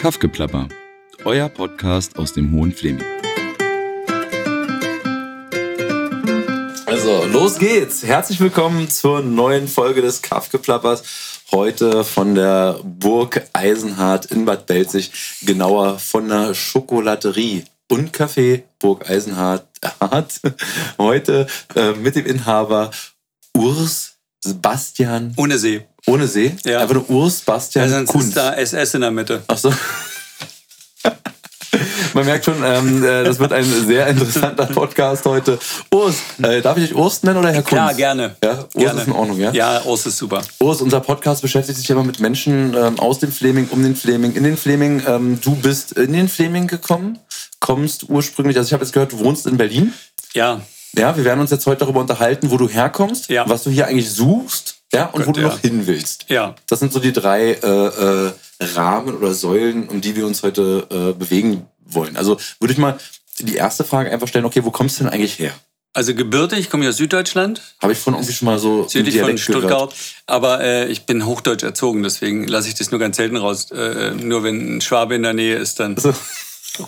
Kaffgeplapper, euer Podcast aus dem Hohen Fleming. Also, los geht's. Herzlich willkommen zur neuen Folge des Kaffgeplappers. Heute von der Burg Eisenhardt in Bad Belzig, genauer von der Schokolaterie und Café Burg Eisenhardt. Heute äh, mit dem Inhaber Urs Sebastian. Ohne See. Ohne See? Ja. Einfach nur Urs Bastian Ja, sonst Kunz. ist da SS in der Mitte. Ach so. Man merkt schon, ähm, äh, das wird ein sehr interessanter Podcast heute. Urs, äh, darf ich euch Urs nennen oder Herr Kunz? Ja, gerne. Ja, Urs gerne. ist in Ordnung, ja? Ja, Urs ist super. Urs, unser Podcast beschäftigt sich immer mit Menschen ähm, aus dem Fleming, um den Fleming, in den Fleming. Ähm, du bist in den Fleming gekommen, kommst ursprünglich, also ich habe jetzt gehört, du wohnst in Berlin. Ja, Ja, wir werden uns jetzt heute darüber unterhalten, wo du herkommst, Ja. was du hier eigentlich suchst, ja, und wo Gott, du ja. noch hin willst. ja. Das sind so die drei äh, äh, Rahmen oder Säulen, um die wir uns heute äh, bewegen wollen. Also würde ich mal die erste Frage einfach stellen, okay, wo kommst du denn eigentlich her? Also gebürtig, ich komme ja aus Süddeutschland, Habe ich von irgendwie schon mal so südlich von Dialekt gehört. Stuttgart. Aber äh, ich bin hochdeutsch erzogen, deswegen lasse ich das nur ganz selten raus. Äh, nur wenn ein Schwabe in der Nähe ist, dann So.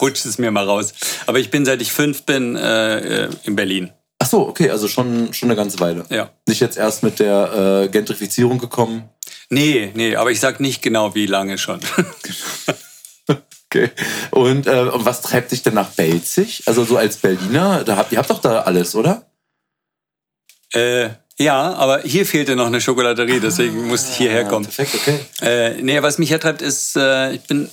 Rutscht es mir mal raus. Aber ich bin, seit ich fünf bin, äh, äh, in Berlin. Ach so, okay, also schon, schon eine ganze Weile. Ja. Nicht jetzt erst mit der äh, Gentrifizierung gekommen. Nee, nee, aber ich sag nicht genau, wie lange schon. Okay. Und, äh, und was treibt dich denn nach Belzig? Also so als Berliner, da habt, ihr habt doch da alles, oder? äh, ja, aber hier fehlte noch eine Schokolaterie, deswegen musste ich hierher kommen. Perfekt, okay. Äh, nee, was mich hertreibt, ist, äh, ich bin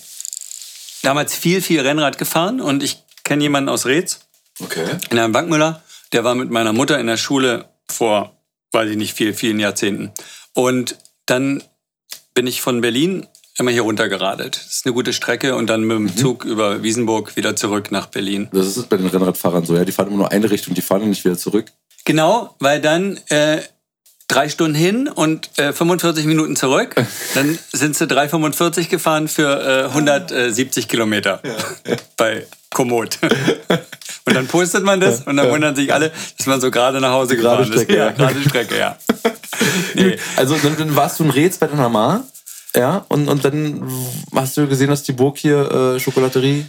damals viel, viel Rennrad gefahren und ich kenne jemanden aus Reetz, Okay. in einem Bankmüller, der war mit meiner Mutter in der Schule vor, weiß ich nicht, viel, vielen Jahrzehnten. Und dann bin ich von Berlin immer hier runtergeradet. Das ist eine gute Strecke und dann mit dem Zug über Wiesenburg wieder zurück nach Berlin. Das ist bei den Rennradfahrern so, ja. Die fahren immer nur eine Richtung, die fahren nicht wieder zurück. Genau, weil dann äh, drei Stunden hin und äh, 45 Minuten zurück. Dann sind sie 3,45 gefahren für äh, 170 Kilometer bei Komoot. Und dann postet man das und dann wundern sich alle, dass man so gerade nach Hause Gerade gefahren ist. Strecke, ja, ja. gerade Strecke, ja. Nee. Also dann, dann warst du in Reetz bei der Mama, ja, und, und dann hast du gesehen, dass die Burg hier äh, Schokolaterie.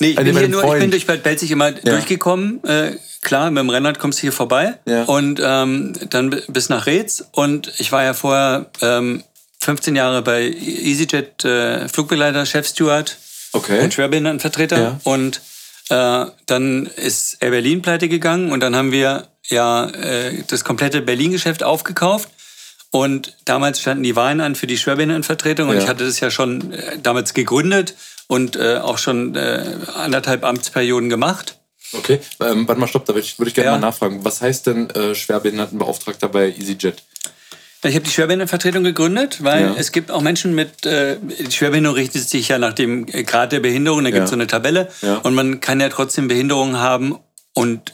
Nee, ich nee, bin, hier nur, ich Freund. bin durch Bad Belzig immer durchgekommen. Äh, klar, mit dem Rennrad kommst du hier vorbei. Ja. Und ähm, dann bi- bis nach Reetz. Und ich war ja vorher ähm, 15 Jahre bei EasyJet äh, Flugbegleiter, Chefsteward Okay. und Schwerbehindertenvertreter. Ja. Und äh, dann ist Air Berlin pleite gegangen und dann haben wir ja äh, das komplette Berlin-Geschäft aufgekauft. Und damals standen die Wahlen an für die Schwerbehindertenvertretung und Ja. ich hatte das ja schon äh, damals gegründet und äh, auch schon äh, anderthalb Amtsperioden gemacht. Okay. Ähm, warte mal, stopp, da würde ich, würd ich gerne Ja. mal nachfragen. Was heißt denn äh, Schwerbehindertenbeauftragter bei EasyJet? Ich habe die Schwerbehindertenvertretung gegründet, weil Ja. es gibt auch Menschen mit, äh, die Schwerbehinderung richtet sich ja nach dem Grad der Behinderung, da gibt es Ja. so eine Tabelle und man kann ja trotzdem Behinderungen haben und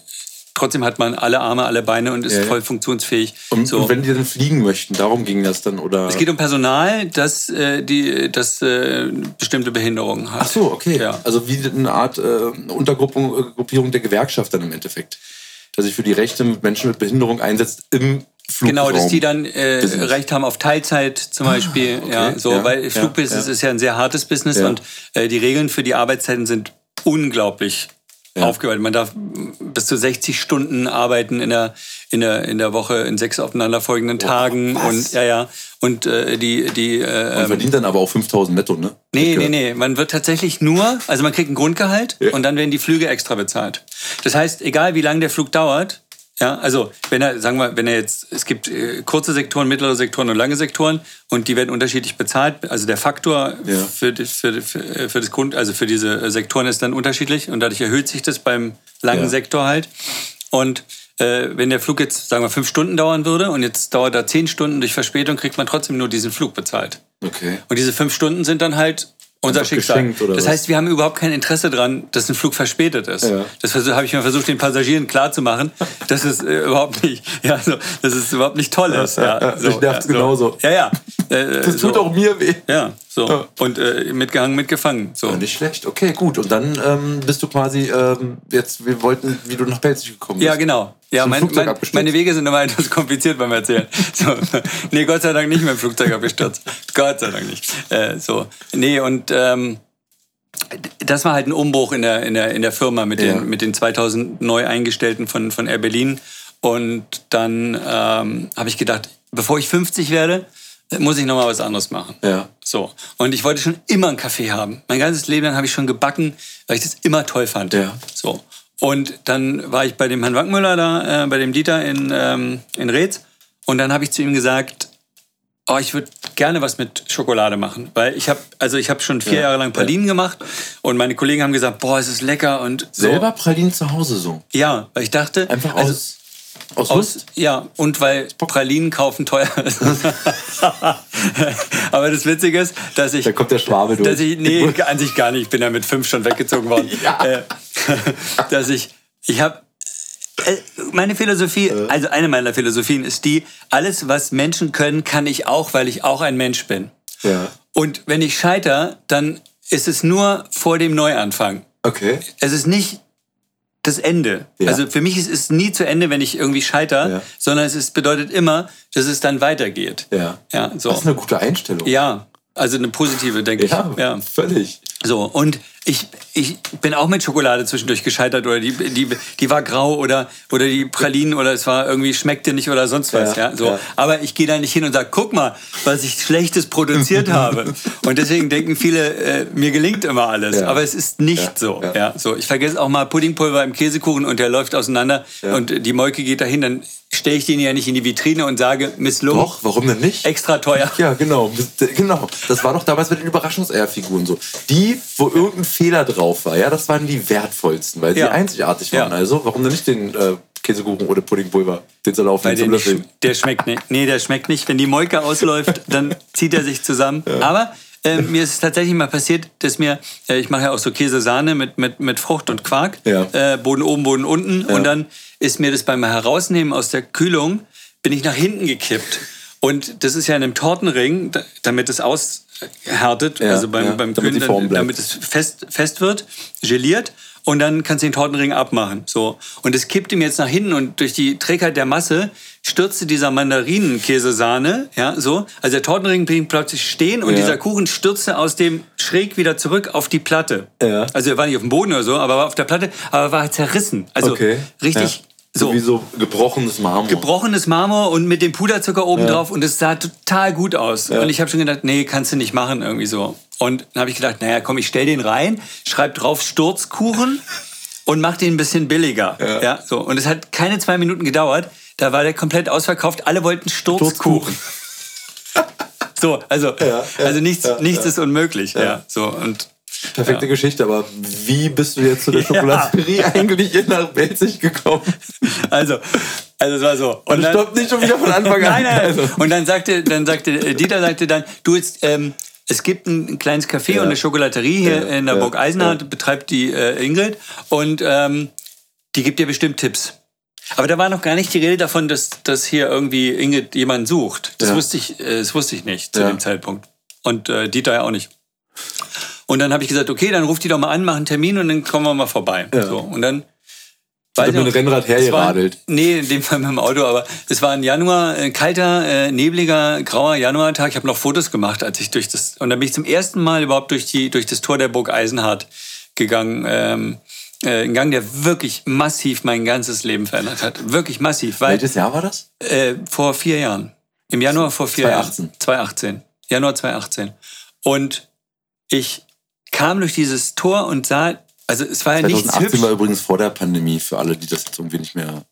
trotzdem hat man alle Arme, alle Beine und ist Ja, ja. voll funktionsfähig. Und, so. und wenn die dann fliegen möchten, darum ging das dann, oder? es geht um Personal, das, äh, die, das äh, bestimmte Behinderungen hat. Ach so, okay. Ja. Also wie eine Art äh, Untergruppierung äh, der Gewerkschaft dann im Endeffekt. Dass sich für die Rechte mit Menschen mit Behinderung einsetzt im Flugraum. Genau, dass die dann äh. Recht haben auf Teilzeit zum Beispiel. okay. Ja, so, Ja, weil Flugbusiness ja. ist ja ein sehr hartes Business und äh, die Regeln für die Arbeitszeiten sind unglaublich Ja. aufgeweitet. Man darf bis zu 60 Stunden arbeiten in der, in der, in der Woche in sechs aufeinanderfolgenden Tagen. was? Und ja, ja. Und äh, die, die äh, Man verdient dann aber auch 5000 netto, ne? Nee, nee, nee. Man wird tatsächlich nur, also man kriegt ein Grundgehalt Ja. und dann werden die Flüge extra bezahlt. Das heißt, egal wie lange der Flug dauert, ja, also wenn er, sagen wir, wenn er jetzt, es gibt äh, kurze Sektoren, mittlere Sektoren und lange Sektoren und die werden unterschiedlich bezahlt. Also der Faktor Ja. für, für, für, für das Grund, also für diese äh, Sektoren ist dann unterschiedlich und dadurch erhöht sich das beim langen Ja. Sektor halt. Und äh, wenn der Flug jetzt, sagen wir, fünf Stunden dauern würde und jetzt dauert er zehn Stunden durch Verspätung, kriegt man trotzdem nur diesen Flug bezahlt. Okay. Und diese fünf Stunden sind dann halt unser Schicksal. das heißt, wir haben überhaupt kein Interesse daran, dass ein Flug verspätet ist. Ja. Das habe ich mir versucht, den Passagieren klarzumachen, dass es äh, überhaupt nicht, ja, so, dass es überhaupt nicht toll ist. Ja, Ja, ja, mich nervt's so. genauso. Ja, ja. Äh, Das so. tut auch mir weh. Ja, so. Ja. Und äh, mitgehangen, mitgefangen. So. Ja, nicht schlecht. Okay, gut. Und dann ähm, bist du quasi ähm, jetzt, wir wollten, wie du nach Belzig gekommen bist. Ja, genau. Ja, mein, mein, meine Wege sind immer etwas kompliziert beim Erzählen. So. Nee, Gott sei Dank nicht mit dem Flugzeug abgestürzt. Gott sei Dank nicht. Äh, so. Nee, und ähm, das war halt ein Umbruch in der, in der, in der Firma mit, Ja. den, mit den 2000 neu Eingestellten von, von Air Berlin. Und dann ähm, habe ich gedacht, bevor ich 50 werde, muss ich nochmal was anderes machen. Ja. So. Und ich wollte schon immer einen Kaffee haben. Mein ganzes Leben lang habe ich schon gebacken, weil ich das immer toll fand. Ja. So. Und dann war ich bei dem Herrn Wankmüller da, äh, bei dem Dieter in, ähm, in Reetz. Und dann habe ich zu ihm gesagt, oh, ich würde gerne was mit Schokolade machen. Weil ich habe also ich habe schon vier Ja. Jahre lang Pralinen gemacht und meine Kollegen haben gesagt, boah, es ist lecker und so. Selber Pralinen zu Hause so. Ja, weil ich dachte, Einfach also, aus, aus, aus, Lust. ja, und weil Pralinen kaufen teuer ist. Aber das Witzige ist, dass ich Da kommt der Schwabe durch. dass ich, nee, an sich gar nicht. Ich bin ja mit fünf schon weggezogen worden. Ja. Äh, dass ich, ich habe, äh, meine Philosophie, also eine meiner Philosophien ist die, alles, was Menschen können, kann ich auch, weil ich auch ein Mensch bin. Ja. Und wenn ich scheiter, dann ist es nur vor dem Neuanfang. Okay. Es ist nicht das Ende. Ja. Also für mich ist es nie zu Ende, wenn ich irgendwie scheiter, Ja. sondern es ist, bedeutet immer, dass es dann weitergeht. Ja. Ja, so. Das ist eine gute Einstellung. Ja, also eine positive, denke ich. Ja. völlig. So, und ich, ich bin auch mit Schokolade zwischendurch gescheitert oder die, die, die war grau oder, oder die Pralinen oder es war irgendwie schmeckte nicht oder sonst was. Ja, Ja, so. ja. Aber ich gehe da nicht hin und sage, guck mal, was ich Schlechtes produziert habe. Und deswegen denken viele, äh, mir gelingt immer alles. Ja. Aber es ist nicht so. ja. So. Ich vergesse auch mal Puddingpulver im Käsekuchen und der läuft auseinander und die Molke geht dahin, dann stelle ich den ja nicht in die Vitrine und sage, misslungen, Doch, warum denn nicht? extra teuer. Ja, genau. genau. Das war doch damals mit den Überraschungseierfiguren so. Die, wo irgendein Fehler drauf war, ja, das waren die wertvollsten, weil Ja. sie einzigartig waren. Ja. Also, warum denn nicht den äh, Käsekuchen oder Puddingpulver, den soll der, zum Löffeln? der schmeckt nicht. Nee, der schmeckt nicht. Wenn die Molke ausläuft, dann zieht er sich zusammen. Aber äh, mir ist es tatsächlich mal passiert, dass mir, äh, ich mache ja auch so Käse-Sahne mit, mit, mit Frucht und Quark, Ja. äh, Boden oben, Boden unten. Und dann ist mir das beim Herausnehmen aus der Kühlung, bin ich nach hinten gekippt. Und das ist ja in einem Tortenring, da- damit es aushärtet, Ja, also beim, ja, beim damit Kühlen, Form dann, damit es fest, fest wird, geliert. Und dann kannst du den Tortenring abmachen. So. Und es kippt ihm jetzt nach hinten und durch die Trägheit der Masse stürzte dieser Mandarinenkäsesahne, ja, so. Also der Tortenring blieb plötzlich stehen und Ja. dieser Kuchen stürzte aus dem schräg wieder zurück auf die Platte. Ja. Also er war nicht auf dem Boden oder so, aber war auf der Platte, aber war zerrissen. Also Okay. richtig Ja. so Wie so gebrochenes Marmor. gebrochenes Marmor und mit dem Puderzucker oben drauf und es sah total gut aus. Und ich habe schon gedacht, nee, kannst du nicht machen irgendwie so. Und dann habe ich gedacht, naja, komm, ich stell den rein, schreib drauf Sturzkuchen und mach den ein bisschen billiger. Ja. so. Und es hat keine zwei Minuten gedauert, da war der komplett ausverkauft. Alle wollten Sturzkuchen. so, also, ja, also nichts, ja, nichts ist unmöglich. Ja. so, und Perfekte Geschichte, aber wie bist du jetzt zu der Ja. Schokolaterie eigentlich hier nach Belzig gekommen? also, also es war so. Und dann- stopp nicht schon wieder von Anfang an. Nein, nein. Also. Und dann sagte, dann sagte äh, Dieter sagte dann, du jetzt, ähm, es gibt ein, ein kleines Café und eine Schokolaterie hier Ja, in der ja, Burg Eisenhardt, betreibt die äh, Ingrid und ähm, die gibt dir bestimmt Tipps. Aber da war noch gar nicht die Rede davon, dass, dass hier irgendwie Ingrid jemanden sucht. Das Ja. wusste ich, äh, das wusste ich nicht zu Ja. dem Zeitpunkt. Und äh, Dieter ja auch nicht. Und dann habe ich gesagt, okay, dann ruft die doch mal an, mach einen Termin und dann kommen wir mal vorbei. Ja. So, und dann Weiß mit dem Rennrad es war- hergeradelt? Nee, in dem Fall mit dem Auto, aber es war ein Januar, ein kalter, äh, nebliger, grauer Januartag. Ich habe noch Fotos gemacht, als ich durch das, und dann bin ich zum ersten Mal überhaupt durch, die, durch das Tor der Burg Eisenhardt gegangen. Ähm, äh, ein Gang, der wirklich massiv mein ganzes Leben verändert hat. Wirklich massiv, weil Welches Jahr war das? äh, vor vier Jahren. Im Januar vor vier 2018. Jahren. 2018. Januar 2018. Und ich kam durch dieses Tor und sah, also es war ja nichts 2018 hübsch. war übrigens vor der Pandemie, für alle, die das jetzt irgendwie nicht mehr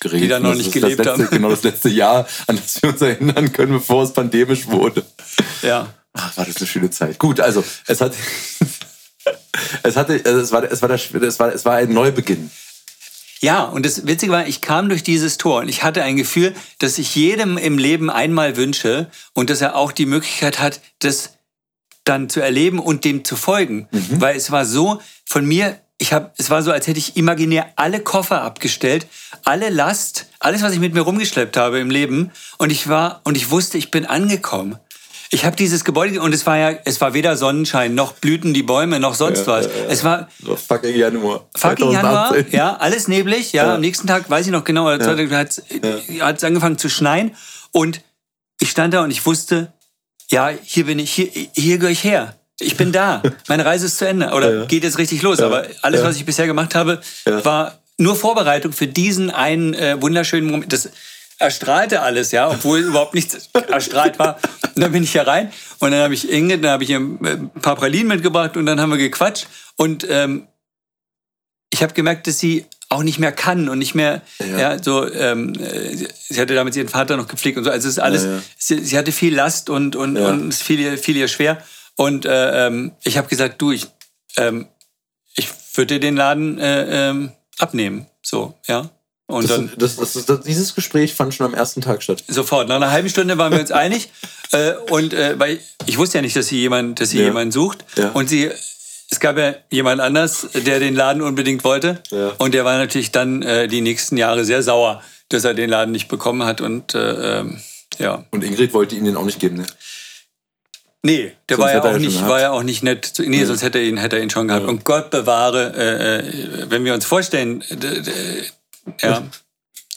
geregelt Die da noch Das nicht gelebt das letzte, haben. Genau das letzte Jahr, an das wir uns erinnern können, bevor es pandemisch wurde. Ja. Ach, war das eine schöne Zeit. Gut, also es hat, es hatte, also es war, es war, der, es war, es war ein Neubeginn. Ja, und das Witzige war, ich kam durch dieses Tor und ich hatte ein Gefühl, dass ich jedem im Leben einmal wünsche und dass er auch die Möglichkeit hat, das dann zu erleben und dem zu folgen. Weil es war so von mir, ich habe, es war so, als hätte ich imaginär alle Koffer abgestellt, alle Last, alles, was ich mit mir rumgeschleppt habe im Leben und ich war und ich wusste, ich bin angekommen. Ich habe dieses Gebäude und es war ja, es war weder Sonnenschein noch blühten die Bäume noch sonst was. Es war So, fucking Januar. Fucking Januar, 2018. ja, alles neblig. Ja, am nächsten Tag weiß ich noch genau, hat es angefangen zu schneien und ich stand da und ich wusste, ja, hier bin ich, hier, hier gehöre ich her. ich bin da. Meine Reise ist zu Ende. Oder Ja. geht jetzt richtig los. Ja. Aber alles, Ja. was ich bisher gemacht habe, Ja. war nur Vorbereitung für diesen einen äh, wunderschönen Moment. Das erstrahlte alles, ja, obwohl überhaupt nichts erstrahlt war. Und dann bin ich hier rein und dann habe ich Inge, dann habe ich ihr ein paar Pralinen mitgebracht und dann haben wir gequatscht. Und ähm, ich habe gemerkt, dass sie auch nicht mehr kann und nicht mehr, Ja. ja, so, ähm, äh, sie hatte damals ihren Vater noch gepflegt und so. Also es ist alles, Ja, ja. Sie, sie hatte viel Last und, und, und es fiel ihr, fiel ihr schwer. Und äh, ähm, ich habe gesagt, du, ich, ähm, ich würde dir den Laden äh, ähm, abnehmen. So, ja. Und dann Das, das, das, das, dieses Gespräch fand schon am ersten Tag statt. sofort. Nach einer halben Stunde waren wir uns einig. Äh, und äh, weil ich wusste ja nicht, dass sie jemand, dass sie jemanden sucht. Und sie, es gab ja jemand anders, der den Laden unbedingt wollte. Ja. Und der war natürlich dann äh, die nächsten Jahre sehr sauer, dass er den Laden nicht bekommen hat. Und äh, ähm, ja. Und Ingrid wollte ihn den auch nicht geben, ne? Nee, der Sonst war ja, auch nicht, war ja auch nicht nett. Nee, sonst hätte er ihn, hätte er ihn schon gehabt. Und Gott bewahre, äh, äh, wenn wir uns vorstellen, ja,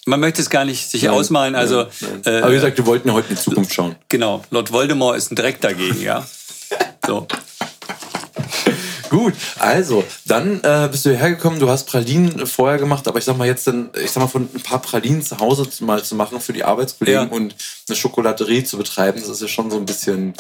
man möchte es gar nicht sich ausmalen. Also, Nein. äh, Aber wie gesagt, wir wollten ja heute in die Zukunft schauen. genau, Lord Voldemort ist ein Dreck dagegen, ja. So. Gut, also, dann äh, bist du hergekommen, du hast Pralinen vorher gemacht, aber ich sag mal jetzt dann, ich sag mal, von ein paar Pralinen zu Hause zu- mal zu machen für die Arbeitskollegen Ja. und eine Schokolaterie zu betreiben, das ist ja schon so ein bisschen,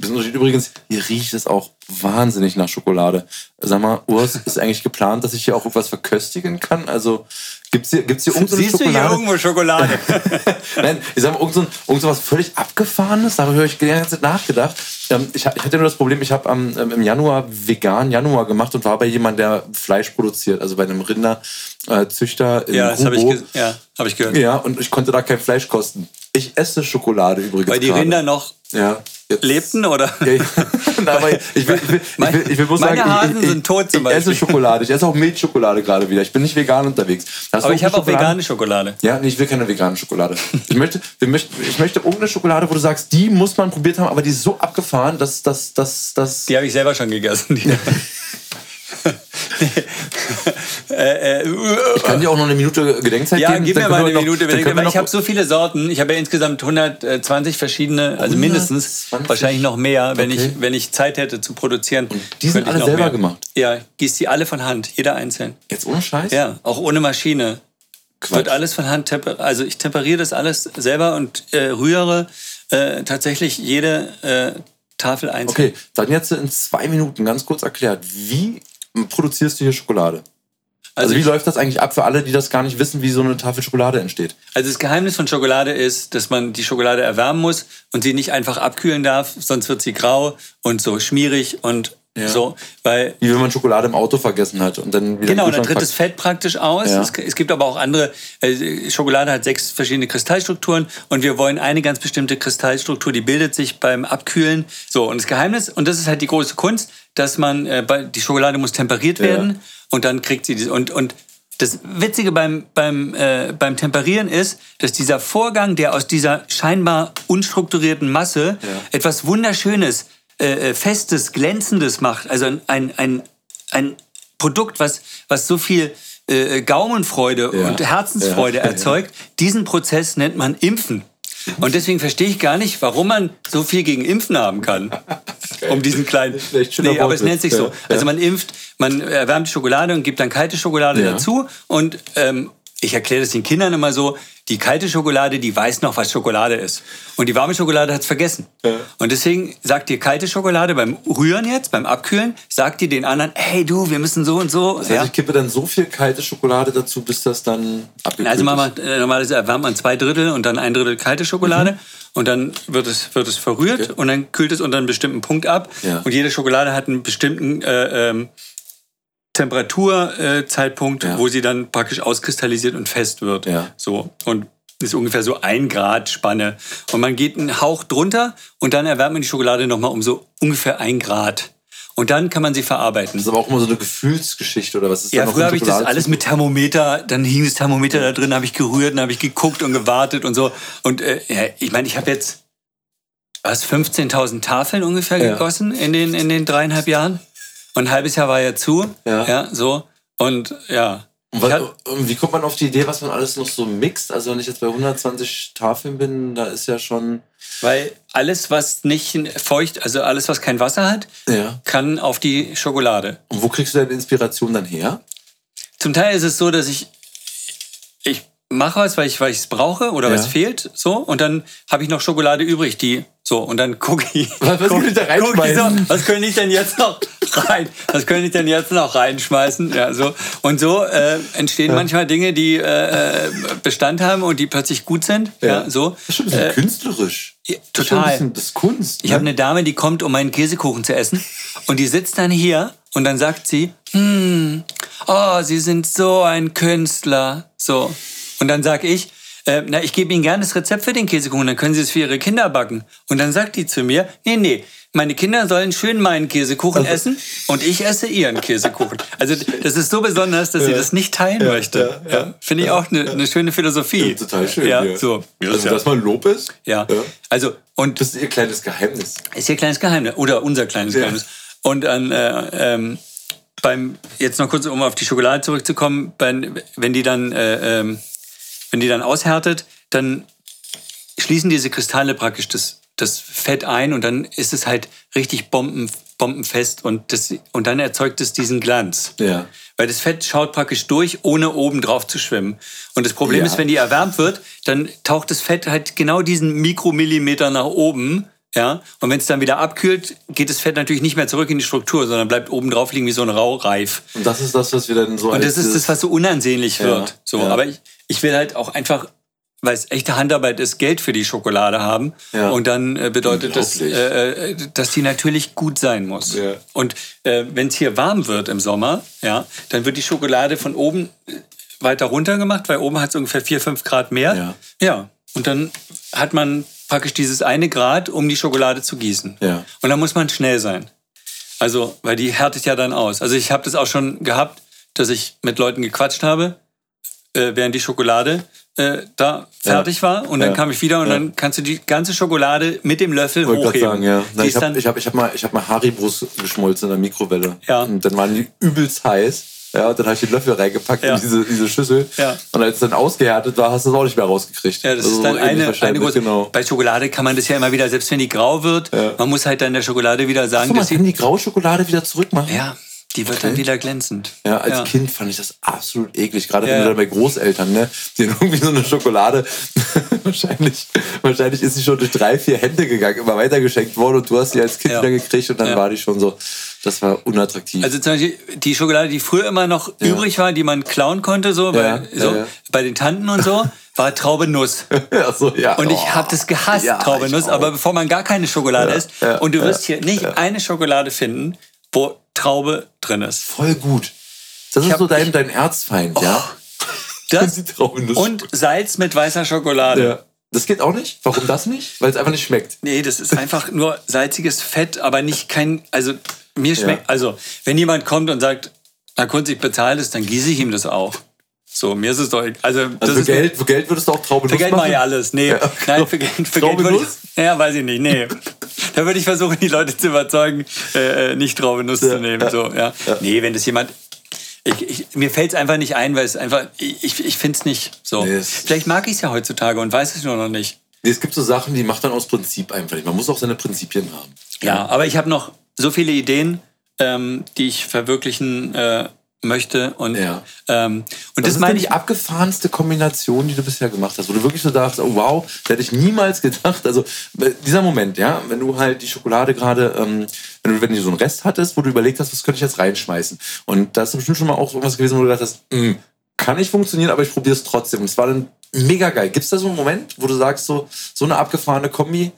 bisschen Unterschied. Übrigens, hier riecht es auch wahnsinnig nach Schokolade. Sag mal, Urs, ist eigentlich geplant, dass ich hier auch irgendwas verköstigen kann? Also, gibt's hier, gibt's hier irgendeine Siehst du hier Schokolade? irgendwo Schokolade? Nein, ich sag mal, irgend so, irgend so was völlig Abgefahrenes, darüber habe ich die ganze Zeit nachgedacht. Ähm, ich, ha- ich hatte nur das Problem, ich habe ähm, im Januar vegan Januar gemacht und war bei jemandem, der Fleisch produziert, also bei einem Rinderzüchter äh, in ja, das habe ich, ja, hab ich gehört. Ja, und ich konnte da kein Fleisch kosten. Ich esse Schokolade übrigens. Weil die gerade. Rinder noch ja, jetzt- lebten, oder? Ja, ich will, ich will, ich will, ich will bloß Meine sagen, Hasen ich, ich, sind tot zum ich esse Beispiel. Schokolade. Ich esse auch Milchschokolade gerade wieder. Ich bin nicht vegan unterwegs. Hast Aber ich habe auch vegane Schokolade. Ja, nee, ich will keine vegane Schokolade. Ich möchte, wir möchten, ich möchte irgendeine Schokolade, wo du sagst, die muss man probiert haben, aber die ist so abgefahren, dass das, das, das. Die habe ich selber schon gegessen. Äh, äh, Ich kann dir auch noch eine Minute Gedenkzeit Ja, geben. gib dann mir mal eine noch- Minute. wir weil ich habe so viele Sorten. Ich habe ja insgesamt 120 verschiedene, also mindestens, 120? wahrscheinlich noch mehr, wenn, Okay. ich, wenn ich Zeit hätte zu produzieren. die sind alle selber mehr. gemacht? Ja, gießt die alle von Hand, jeder einzeln. Jetzt ohne Scheiß? Ja, auch ohne Maschine. Quatsch. Wird alles von Hand. Also ich temperiere das alles selber und äh, rühre äh, tatsächlich jede äh, Tafel einzeln. Okay, dann jetzt in zwei Minuten ganz kurz erklärt, wie produzierst du hier Schokolade? Also, wie ich- läuft das eigentlich ab für alle, die das gar nicht wissen, wie so eine Tafel Schokolade entsteht? Also das Geheimnis von Schokolade ist, dass man die Schokolade erwärmen muss und sie nicht einfach abkühlen darf, sonst wird sie grau und so schmierig und Ja. so, weil Wie wenn man Schokolade im Auto vergessen hat und dann wieder Genau, dann tritt das. Fett praktisch aus. Ja. Es, es gibt aber auch andere. Äh, Schokolade hat sechs verschiedene Kristallstrukturen und wir wollen eine ganz bestimmte Kristallstruktur, die bildet sich beim Abkühlen. So, und das Geheimnis, und das ist halt die große Kunst, dass man, äh, die Schokolade muss temperiert Ja. werden und dann kriegt sie diese. Und, und das Witzige beim, beim, äh, beim Temperieren ist, dass dieser Vorgang, der aus dieser scheinbar unstrukturierten Masse Ja. etwas Wunderschönes, äh, äh, Festes, Glänzendes macht. Also ein, ein, ein, ein Produkt, was, was so viel äh, Gaumenfreude Ja. und Herzensfreude Ja. erzeugt. Diesen Prozess nennt man Impfen. Und deswegen verstehe ich gar nicht, warum man so viel gegen Impfen haben kann. Um diesen kleinen. Nee, aber es nennt sich so. Also man impft, man erwärmt Schokolade und gibt dann kalte Schokolade dazu. Und ähm, ich erkläre das den Kindern immer so, die kalte Schokolade, die weiß noch, was Schokolade ist. Und die warme Schokolade hat's vergessen. Ja. Und deswegen sagt dir kalte Schokolade beim Rühren jetzt, beim Abkühlen, sagt ihr den anderen, hey du, wir müssen so und so. Das heißt, ich kippe dann so viel kalte Schokolade dazu, bis das dann abgekühlt Also man ist. macht, äh, normalerweise erwärmt man zwei Drittel und dann ein Drittel kalte Schokolade. Mhm. Und dann wird es, wird es verrührt und dann kühlt es unter einem bestimmten Punkt ab. Ja. Und jede Schokolade hat einen bestimmten äh, ähm, Temperaturzeitpunkt, Zeitpunkt, Ja. wo sie dann praktisch auskristallisiert und fest wird. Ja. So. Und ist ungefähr so ein Grad Spanne. Und man geht einen Hauch drunter und dann erwärmt man die Schokolade nochmal um so ungefähr ein Grad. Und dann kann man sie verarbeiten. Das ist aber auch immer so eine Gefühlsgeschichte oder was ist Ja, da noch früher habe ich das alles mit Thermometer, dann hing das Thermometer da drin, habe ich gerührt, dann habe ich geguckt und gewartet und so. Und äh, ja, ich meine, ich habe jetzt was 15.000 Tafeln ungefähr Ja. gegossen in den in den dreieinhalb Jahren. Und ein halbes Jahr war ja zu. Ja. ja so. Und ja, was, und wie kommt man auf die Idee, was man alles noch so mixt? Also wenn ich jetzt bei 120 Tafeln bin, da ist ja schon... Weil alles, was nicht feucht, also alles, was kein Wasser hat, Ja. kann auf die Schokolade. Und wo kriegst du deine Inspiration dann her? Zum Teil ist es so, dass ich, ich mache was, weil ich es brauche oder Ja. was fehlt, so und dann habe ich noch Schokolade übrig, die so und dann gucke ich, Was- was guck- kann ich da guck ich so, was könnte ich denn jetzt noch rein, was könnte ich denn jetzt noch reinschmeißen, ja so und so äh, entstehen manchmal Dinge, die äh, äh, Bestand haben und die plötzlich gut sind, ja, so. Das ist schon ein bisschen Äh, künstlerisch. ja, Das ist total. das ist Kunst. Ich ne? habe eine Dame, die kommt, um meinen Käsekuchen zu essen. Und die sitzt dann hier und dann sagt sie, hm, oh, Sie sind so ein Künstler. So. Und dann sag ich, äh, na, ich gebe Ihnen gerne das Rezept für den Käsekuchen, dann können Sie es für Ihre Kinder backen. Und dann sagt die zu mir, nee, nee, meine Kinder sollen schön meinen Käsekuchen Also essen und ich esse ihren Käsekuchen. Also das ist so besonders, dass sie das nicht teilen möchte. ja, Ja, Finde ich auch eine, eine schöne Philosophie. Total schön. Ja, ja. so. Also, dass man Lob ist, Ja. Ja. Also, und das ist ihr kleines Geheimnis. ist ihr kleines Geheimnis oder unser kleines Ja. Geheimnis. Und dann äh, ähm, beim jetzt noch kurz um auf die Schokolade zurückzukommen, wenn, wenn die dann äh, ähm, wenn die dann aushärtet, dann schließen diese Kristalle praktisch das das Fett ein und dann ist es halt richtig bomben, bombenfest und das und dann erzeugt es diesen Glanz. Ja. Weil das Fett schaut praktisch durch, ohne oben drauf zu schwimmen. Und das Problem Ja. ist, wenn die erwärmt wird, dann taucht das Fett halt genau diesen Mikromillimeter nach oben. Ja, und wenn es dann wieder abkühlt, geht das Fett natürlich nicht mehr zurück in die Struktur, sondern bleibt oben drauf liegen wie so ein Raureif. Und das ist das, was wir dann so Und das ist das, was so unansehnlich Ja, wird. So, ja. aber ich, ich will halt auch einfach, weil es echte Handarbeit ist, Geld für die Schokolade haben. Ja. Und dann äh, bedeutet das, äh, äh, dass die natürlich gut sein muss. Ja. Und äh, wenn es hier warm wird im Sommer, ja, dann wird die Schokolade von oben äh, weiter runter gemacht, weil oben hat es ungefähr 4, 5 Grad mehr. Ja. ja. Und dann hat man praktisch dieses eine Grad, um die Schokolade zu gießen. Ja. Und dann muss man schnell sein. Also, weil die härtet ja dann aus. Also ich habe das auch schon gehabt, dass ich mit Leuten gequatscht habe, äh, während die Schokolade äh, da fertig war. Und dann Ja. kam ich wieder und Ja. dann kannst du die ganze Schokolade mit dem Löffel Ich wollte hochheben. sagen, ja. Nein, ich habe dann, ich hab, hab mal, ich hab mal Haribos geschmolzen in der Mikrowelle. Ja. Und dann waren die übelst heiß. Ja, und dann habe ich den Löffel reingepackt Ja. in diese, diese Schüssel. Ja. Und als es dann ausgehärtet war, hast du es auch nicht mehr rausgekriegt. ja, das Also ist dann so eine, eine große. Genau. Bei Schokolade kann man das ja immer wieder, selbst wenn die grau wird, Ja. man muss halt dann der Schokolade wieder sagen, So, man dass sie. kann die graue Schokolade wieder zurückmachen. Ja, die wird dann Okay. wieder glänzend. Ja, als Ja. Kind fand ich das absolut eklig. Gerade Ja, wenn du dann bei Großeltern, ne, denen irgendwie so eine Schokolade, wahrscheinlich, wahrscheinlich ist sie schon durch drei, vier Hände gegangen, immer weitergeschenkt worden und du hast sie als Kind Ja. wieder gekriegt und dann war die schon so, das war unattraktiv. Also zum Beispiel die Schokolade, die früher immer noch übrig war, die man klauen konnte, so, bei, so bei den Tanten und so, war Traube Nuss. ja, so, ja. Und ich habe das gehasst, Ja, Traube Nuss, aber bevor man gar keine Schokolade isst. und du wirst hier nicht eine Schokolade finden, wo Traube drin ist. Voll gut. Das ist hab- so dein, dein Erzfeind, ja? Das und Salz mit weißer Schokolade. ja. Das geht auch nicht? Warum das nicht? Weil es einfach nicht schmeckt. Nee, das ist einfach nur salziges Fett, aber nicht kein, also mir schmeckt, also wenn jemand kommt und sagt, na Kunst, ich bezahle das, dann gieße ich ihm das auch. So, mir ist es doch, also Also für Geld, für Geld würdest du auch Traubennuss Für Geld mache ich alles. Nee, Ja. nein, für Geld, für Geld Traube würde ich, Nuss? Ja, weiß ich nicht. Nee. Da würde ich versuchen, die Leute zu überzeugen, äh, äh, nicht Traubenuss zu nehmen. ja, So, ja. ja. Nee, wenn das jemand. Ich, ich, mir fällt es einfach nicht ein, weil es einfach. Ich, ich finde es nicht so. Nee, Vielleicht mag ich es ja heutzutage und weiß es nur noch nicht. Nee, es gibt so Sachen, die macht man aus Prinzip einfach nicht. Man muss auch seine Prinzipien haben. Ja, aber ich habe noch so viele Ideen, ähm, die ich verwirklichen äh, möchte. Und, Ja. ähm, und Das, das, ist meine die ich. abgefahrenste Kombination, die du bisher gemacht hast, wo du wirklich so dachtest, oh wow, das hätte ich niemals gedacht. Also äh, dieser Moment, ja, wenn du halt die Schokolade gerade, ähm, wenn du wenn du so einen Rest hattest, wo du überlegt hast, was könnte ich jetzt reinschmeißen. Und da ist bestimmt schon mal auch irgendwas gewesen, wo du gedacht hast, "Mm, kann nicht funktionieren, aber ich probiere es trotzdem. Und es war dann mega geil. Gibt es da so einen Moment, wo du sagst, so, so eine abgefahrene Kombi?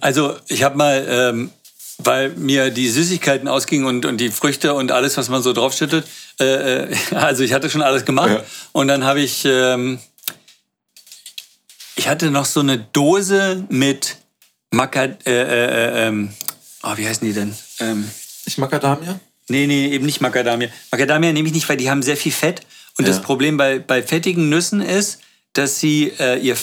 Also ich habe mal, ähm, weil mir die Süßigkeiten ausgingen und, und die Früchte und alles, was man so draufschüttet, äh, äh, also ich hatte schon alles gemacht. Ja. Und dann habe ich, ähm, ich hatte noch so eine Dose mit Macad, äh, äh, ähm, oh, wie heißen die denn? Ähm, Ich Macadamia? Nee, nee, eben nicht Macadamia. Macadamia nehme ich nicht, weil die haben sehr viel Fett. Und Ja. das Problem bei, bei fettigen Nüssen ist, dass sie äh, ihr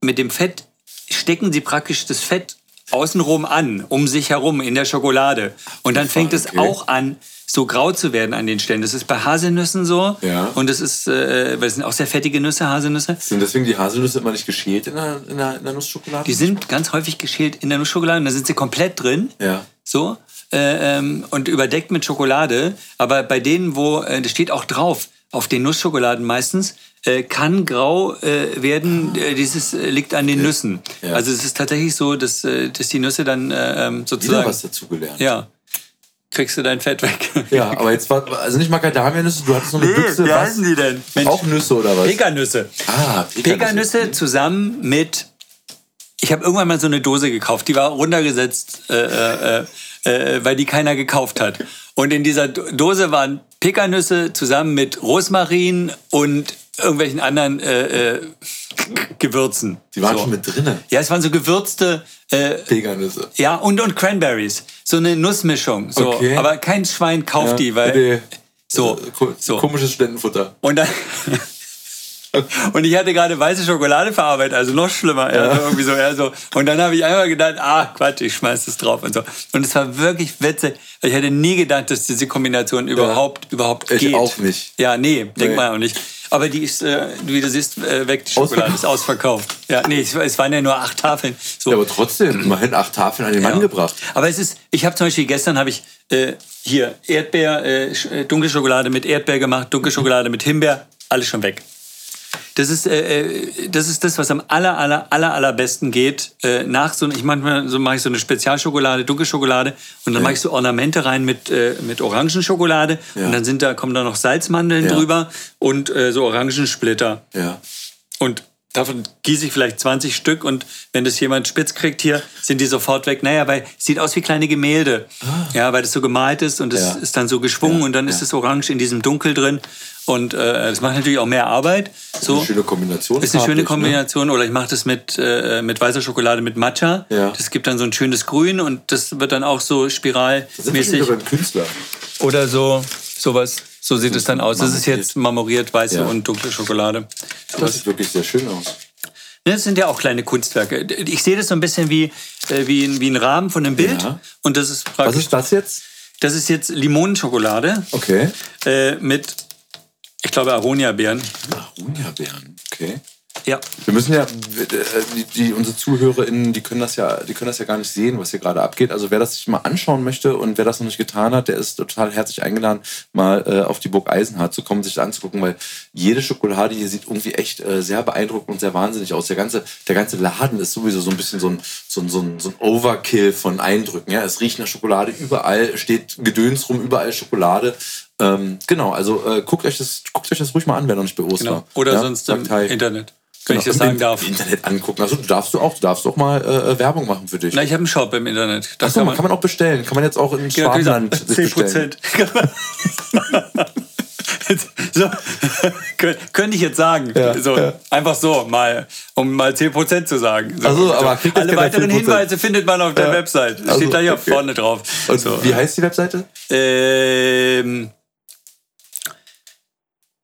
mit dem Fett stecken sie praktisch das Fett außenrum an, um sich herum in der Schokolade. Und dann fängt es okay. auch an, so grau zu werden an den Stellen. Das ist bei Haselnüssen so. Ja. Und das ist, äh, weil es sind auch sehr fettige Nüsse, Haselnüsse. Sind deswegen die Haselnüsse immer nicht geschält in der, in der, in der Nussschokolade? Die sind ganz häufig geschält in der Nussschokolade und da sind sie komplett drin. Ja. So. Äh, ähm, und überdeckt mit Schokolade. Aber bei denen, wo, äh, das steht auch drauf, auf den Nussschokoladen meistens, äh, kann grau äh, werden, äh, dieses äh, liegt an den Nüssen. Ja. Also es ist tatsächlich so, dass, äh, dass die Nüsse dann äh, ähm, Wieder sozusagen. was dazugelernt. Ja. Kriegst du dein Fett weg. Ja, aber jetzt war, also nicht Macadamia-Nüsse, du hattest noch eine Büchse, wie was? heißen die denn? Mensch, Auch Nüsse oder was? Pekannüsse. Ah, Pekannüsse zusammen mit. Ich habe irgendwann mal so eine Dose gekauft, die war runtergesetzt, äh, äh, äh, weil die keiner gekauft hat. Und in dieser Do- Dose waren Pekannüsse zusammen mit Rosmarin und irgendwelchen anderen äh, äh, Gewürzen. Die waren so. schon mit drinnen. Ja, es waren so gewürzte. Äh, Pekannüsse. ja, und, und Cranberries. So eine Nussmischung. So. Okay. Aber kein Schwein kauft Ja, die, weil. bitte. So, Äh, so. Komisches Studentenfutter. Und dann. Und ich hatte gerade weiße Schokolade verarbeitet, also noch schlimmer. Ja. Also irgendwie so, ja, so. Und dann habe ich einmal gedacht, ah, Quatsch, ich schmeiß das drauf und so. Und es war wirklich witzig. Ich hätte nie gedacht, dass diese Kombination überhaupt, überhaupt Ich geht. auch nicht. Ja, nee, denk Nee. mal auch nicht. Aber die ist, äh, wie du siehst, äh, weg, die Schokolade ist ausverkauft. Ja, nee, es, es waren ja nur acht Tafeln. So. Ja, aber trotzdem, immerhin acht Tafeln an den Mann Ja. gebracht. Aber es ist, ich habe zum Beispiel gestern habe ich äh, hier Erdbeer, äh, äh, dunkle Schokolade mit Erdbeer gemacht, dunkle Schokolade mit Himbeer, alles schon weg. Das ist, äh, äh, das ist das, was am aller, aller, aller, allerbesten geht. Äh, nach so, ich manchmal so mache ich so eine Spezialschokolade, dunkle Schokolade und dann mache ich so Ornamente rein mit, äh, mit Orangenschokolade Ja. und dann sind da, kommen da noch Salzmandeln Ja. drüber und äh, so Orangensplitter. Ja. Und davon gieße ich vielleicht 20 Stück und wenn das jemand spitz kriegt hier, sind die sofort weg. Naja, weil es sieht aus wie kleine Gemälde. Ja, weil das so gemalt ist und es Ah. Ja. ist dann so geschwungen Ja, und dann ist das Orange in diesem Dunkel drin. Und äh, das macht natürlich auch mehr Arbeit. So. Eine schöne Kombination. Ist eine schöne ne? Kombination. Oder ich mache das mit, äh, mit weißer Schokolade mit Matcha. Ja. Das gibt dann so ein schönes Grün und das wird dann auch so Da sind wir spiralmäßig. beim Künstler. Oder so, sowas. So sieht es dann aus. Das ist jetzt marmoriert weiße Ja. und dunkle Schokolade. Das sieht wirklich sehr schön aus. Ne, Das sind ja auch kleine Kunstwerke. Ich sehe das so ein bisschen wie, äh, wie, ein, wie ein Rahmen von einem Bild. Ja. Und das ist Was ist das jetzt? Das ist jetzt Limonenschokolade Okay. äh, mit, ich glaube, Aronia-Beeren. Aronia-Beeren. Okay. Ja. Wir müssen ja, äh, die, die, unsere ZuhörerInnen, die können das ja, die können das ja gar nicht sehen, was hier gerade abgeht. Also wer das sich mal anschauen möchte und wer das noch nicht getan hat, der ist total herzlich eingeladen, mal äh, auf die Burg Eisenhardt zu kommen, sich das anzugucken, weil jede Schokolade hier sieht irgendwie echt äh, sehr beeindruckend und sehr wahnsinnig aus. Der ganze, der ganze Laden ist sowieso so ein bisschen so ein, so ein, so ein, so ein Overkill von Eindrücken. Ja, es riecht nach Schokolade überall, steht Gedöns rum, überall Schokolade. Ähm, genau, also äh, guckt euch das, guckt euch das ruhig mal an, wer noch nicht bei Oster. Genau. Oder ja? sonst im. Internet. Wenn ich Genau, das im sagen darf. Internet angucken. Also du darfst du auch, du darfst auch mal äh, Werbung machen für dich. Na, ich habe einen Shop im Internet. Da Achso, man kann man auch bestellen. Kann man jetzt auch in kann ich sagen, Schwabenland sich 10 bestellen. Prozent. so, könnt- könnte ich jetzt sagen. Ja, so, ja. Einfach so, mal, um mal 10% zu sagen. So, Ach so, aber das Alle weiteren 10%? Hinweise findet man auf der Ja. Website. Das Also, steht gleich auch okay. vorne drauf. Und so. wie heißt die Webseite? Ähm,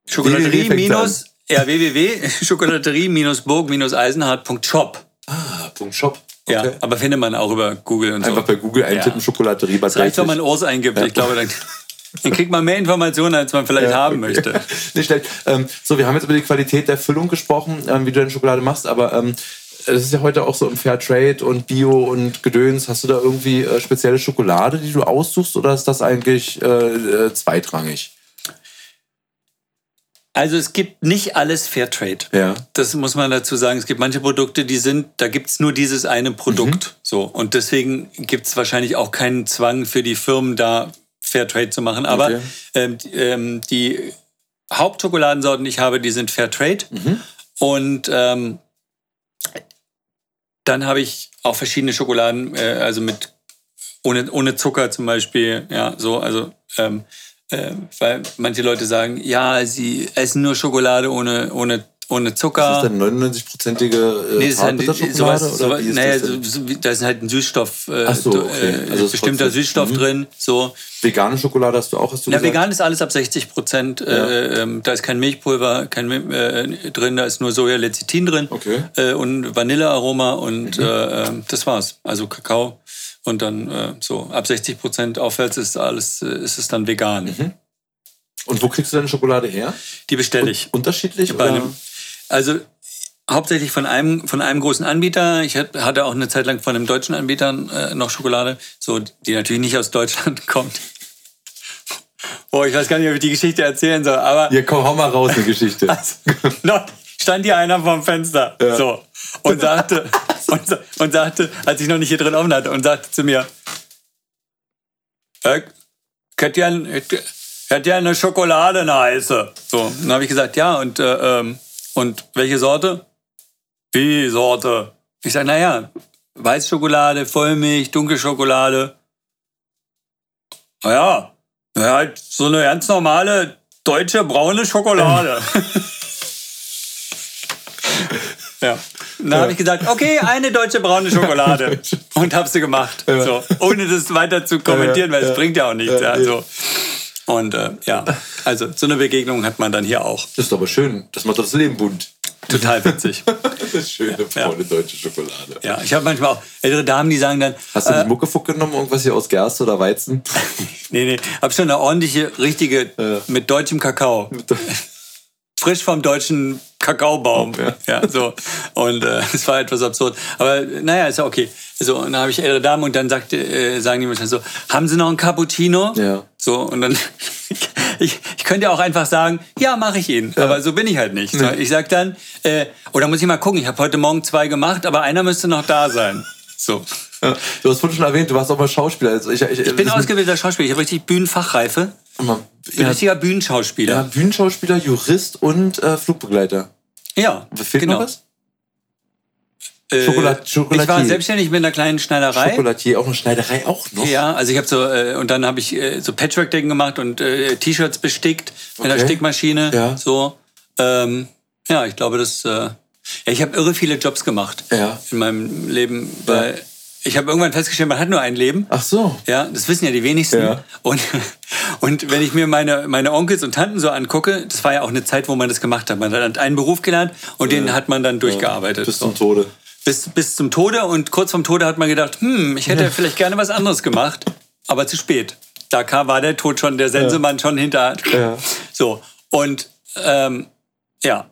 Schokolaterie minus ja, www.schokolaterie-burg-eisenhardt.shop. Ah, Punkt Shop. Ja, Okay. aber findet man auch über Google und so. Einfach bei Google eintippen, Ja. Schokolaterie Bad Es reicht, wenn man. Urs eingibt. Ich glaube, dann, dann kriegt man mehr Informationen, als man vielleicht haben okay. möchte. Nicht schlecht. Ähm, so, wir haben jetzt über die Qualität der Füllung gesprochen, ähm, wie du deine Schokolade machst, aber ähm, das ist ja heute auch so im Fairtrade und Bio und Gedöns. Hast du da irgendwie äh, spezielle Schokolade, die du aussuchst, oder ist das eigentlich äh, äh, zweitrangig? Also es gibt nicht alles Fairtrade. Ja. Das muss man dazu sagen. Es gibt manche Produkte, die sind, da gibt's nur dieses eine Produkt. So. Und deswegen gibt's wahrscheinlich auch keinen Zwang für die Firmen, da Fairtrade zu machen. Aber Okay. ähm, die, ähm, die Hauptschokoladensorten, die ich habe, die sind Fairtrade. Und ähm, dann habe ich auch verschiedene Schokoladen, äh, also mit ohne, ohne Zucker zum Beispiel. Ja, so, also ähm, äh, weil manche Leute sagen, ja, sie essen nur Schokolade ohne, ohne, ohne Ist Zucker. das denn 99-prozentige äh, Nee, das ist halt sowas, sowas, ist naja, so, da ist halt ein Süßstoff, äh, so, okay. äh, Also ist bestimmter Süßstoff mhm. drin. So. Vegane Schokolade hast du auch, hast du Ja, gesagt? vegan ist alles ab 60 Prozent. Äh, ähm, da ist kein Milchpulver kein, äh, drin, da ist nur Soja-Lecithin drin Okay. Mhm. äh, und Vanillearoma und äh, ähm, das war's. Also Kakao. Und dann äh, so ab 60 Prozent aufwärts ist alles, äh, ist es dann vegan. Mhm. Und wo kriegst du deine Schokolade her? Die bestelle ich. Unterschiedlich? Bei einem, also hauptsächlich von einem, von einem großen Anbieter. Ich hat- hatte auch eine Zeit lang von einem deutschen Anbieter äh, noch Schokolade, so, die natürlich nicht aus Deutschland kommt. Oh, ich weiß gar nicht, ob ich die Geschichte erzählen soll, aber Ja, komm, hau mal raus, eine Geschichte. noch stand hier einer vorm Fenster so, und, sagte, und, und sagte, als ich noch nicht hier drin offen hatte, und sagte zu mir, äh, ich hätte gern eine Schokolade, eine heiße. So, dann habe ich gesagt, ja, und, äh, ähm, und welche Sorte? Wie Sorte? Ich sage, naja, Weißschokolade, Vollmilch, Dunkelschokolade. Naja, ja, halt so eine ganz normale deutsche braune Schokolade. ja. Dann habe ich gesagt, okay, eine deutsche braune Schokolade. Und habe sie gemacht. So, ohne das weiter zu kommentieren, weil es ja. bringt ja auch nichts. Ja, Ja, so. Und äh, ja, also so eine Begegnung hat man dann hier auch. Das ist aber schön. Das macht das Leben bunt. Total witzig. Das ist schöne, Ja. braune deutsche Schokolade. Ja, ich habe manchmal auch ältere Damen, die sagen dann, Hast du die Muckefuck genommen? Irgendwas hier aus Gerste oder Weizen? nee, nee, hab schon eine ordentliche, richtige mit deutschem Kakao. Frisch vom deutschen Kakaobaum. Ja. Ja, so. Und äh, es war etwas absurd. Aber naja, ist ja okay. So, und dann habe ich ältere Damen und dann sagte, äh, sagen die mir schon so, haben Sie noch einen Cappuccino? Ja. So, und dann, ich, ich könnte ja auch einfach sagen, ja, mache ich Ihnen. Aber so bin ich halt nicht. Ich sag dann, äh, oder muss ich mal gucken, ich habe heute Morgen zwei gemacht, aber einer müsste noch da sein. So. Ja. Du hast vorhin schon erwähnt, du warst auch mal Schauspieler. Also ich, ich, Ich bin ausgebildeter Schauspieler, ich habe richtig Bühnenfachreife. Bin ja, richtiger ja, Bühnenschauspieler. Bühnenschauspieler, Jurist und äh, Flugbegleiter. Ja, Fehlt genau. noch was? Äh, Schokolad- Schokolatier. Ich war selbstständig mit einer kleinen Schneiderei. Schokolatier, auch eine Schneiderei auch noch. Ja, also ich habe so äh, und dann habe ich äh, so Patchwork-Decken gemacht und äh, T-Shirts bestickt mit einer Okay. Stickmaschine. Ja. So, ähm, ja, ich glaube, das. Äh, ja, ich habe irre viele Jobs gemacht Ja. in meinem Leben, weil ich habe irgendwann festgestellt, man hat nur ein Leben. Ach so. Ja, das wissen ja die wenigsten. Ja. Und, und wenn ich mir meine, meine Onkels und Tanten so angucke, das war ja auch eine Zeit, wo man das gemacht hat. Man hat einen Beruf gelernt und den hat man dann durchgearbeitet. Bis zum Tode. bis, bis zum Tode und kurz vorm Tode hat man gedacht, hm, ich hätte vielleicht gerne was anderes gemacht, aber zu spät. Da kam, war der Tod schon, der Sensemann schon hinter. Ja. So, und ähm, ja,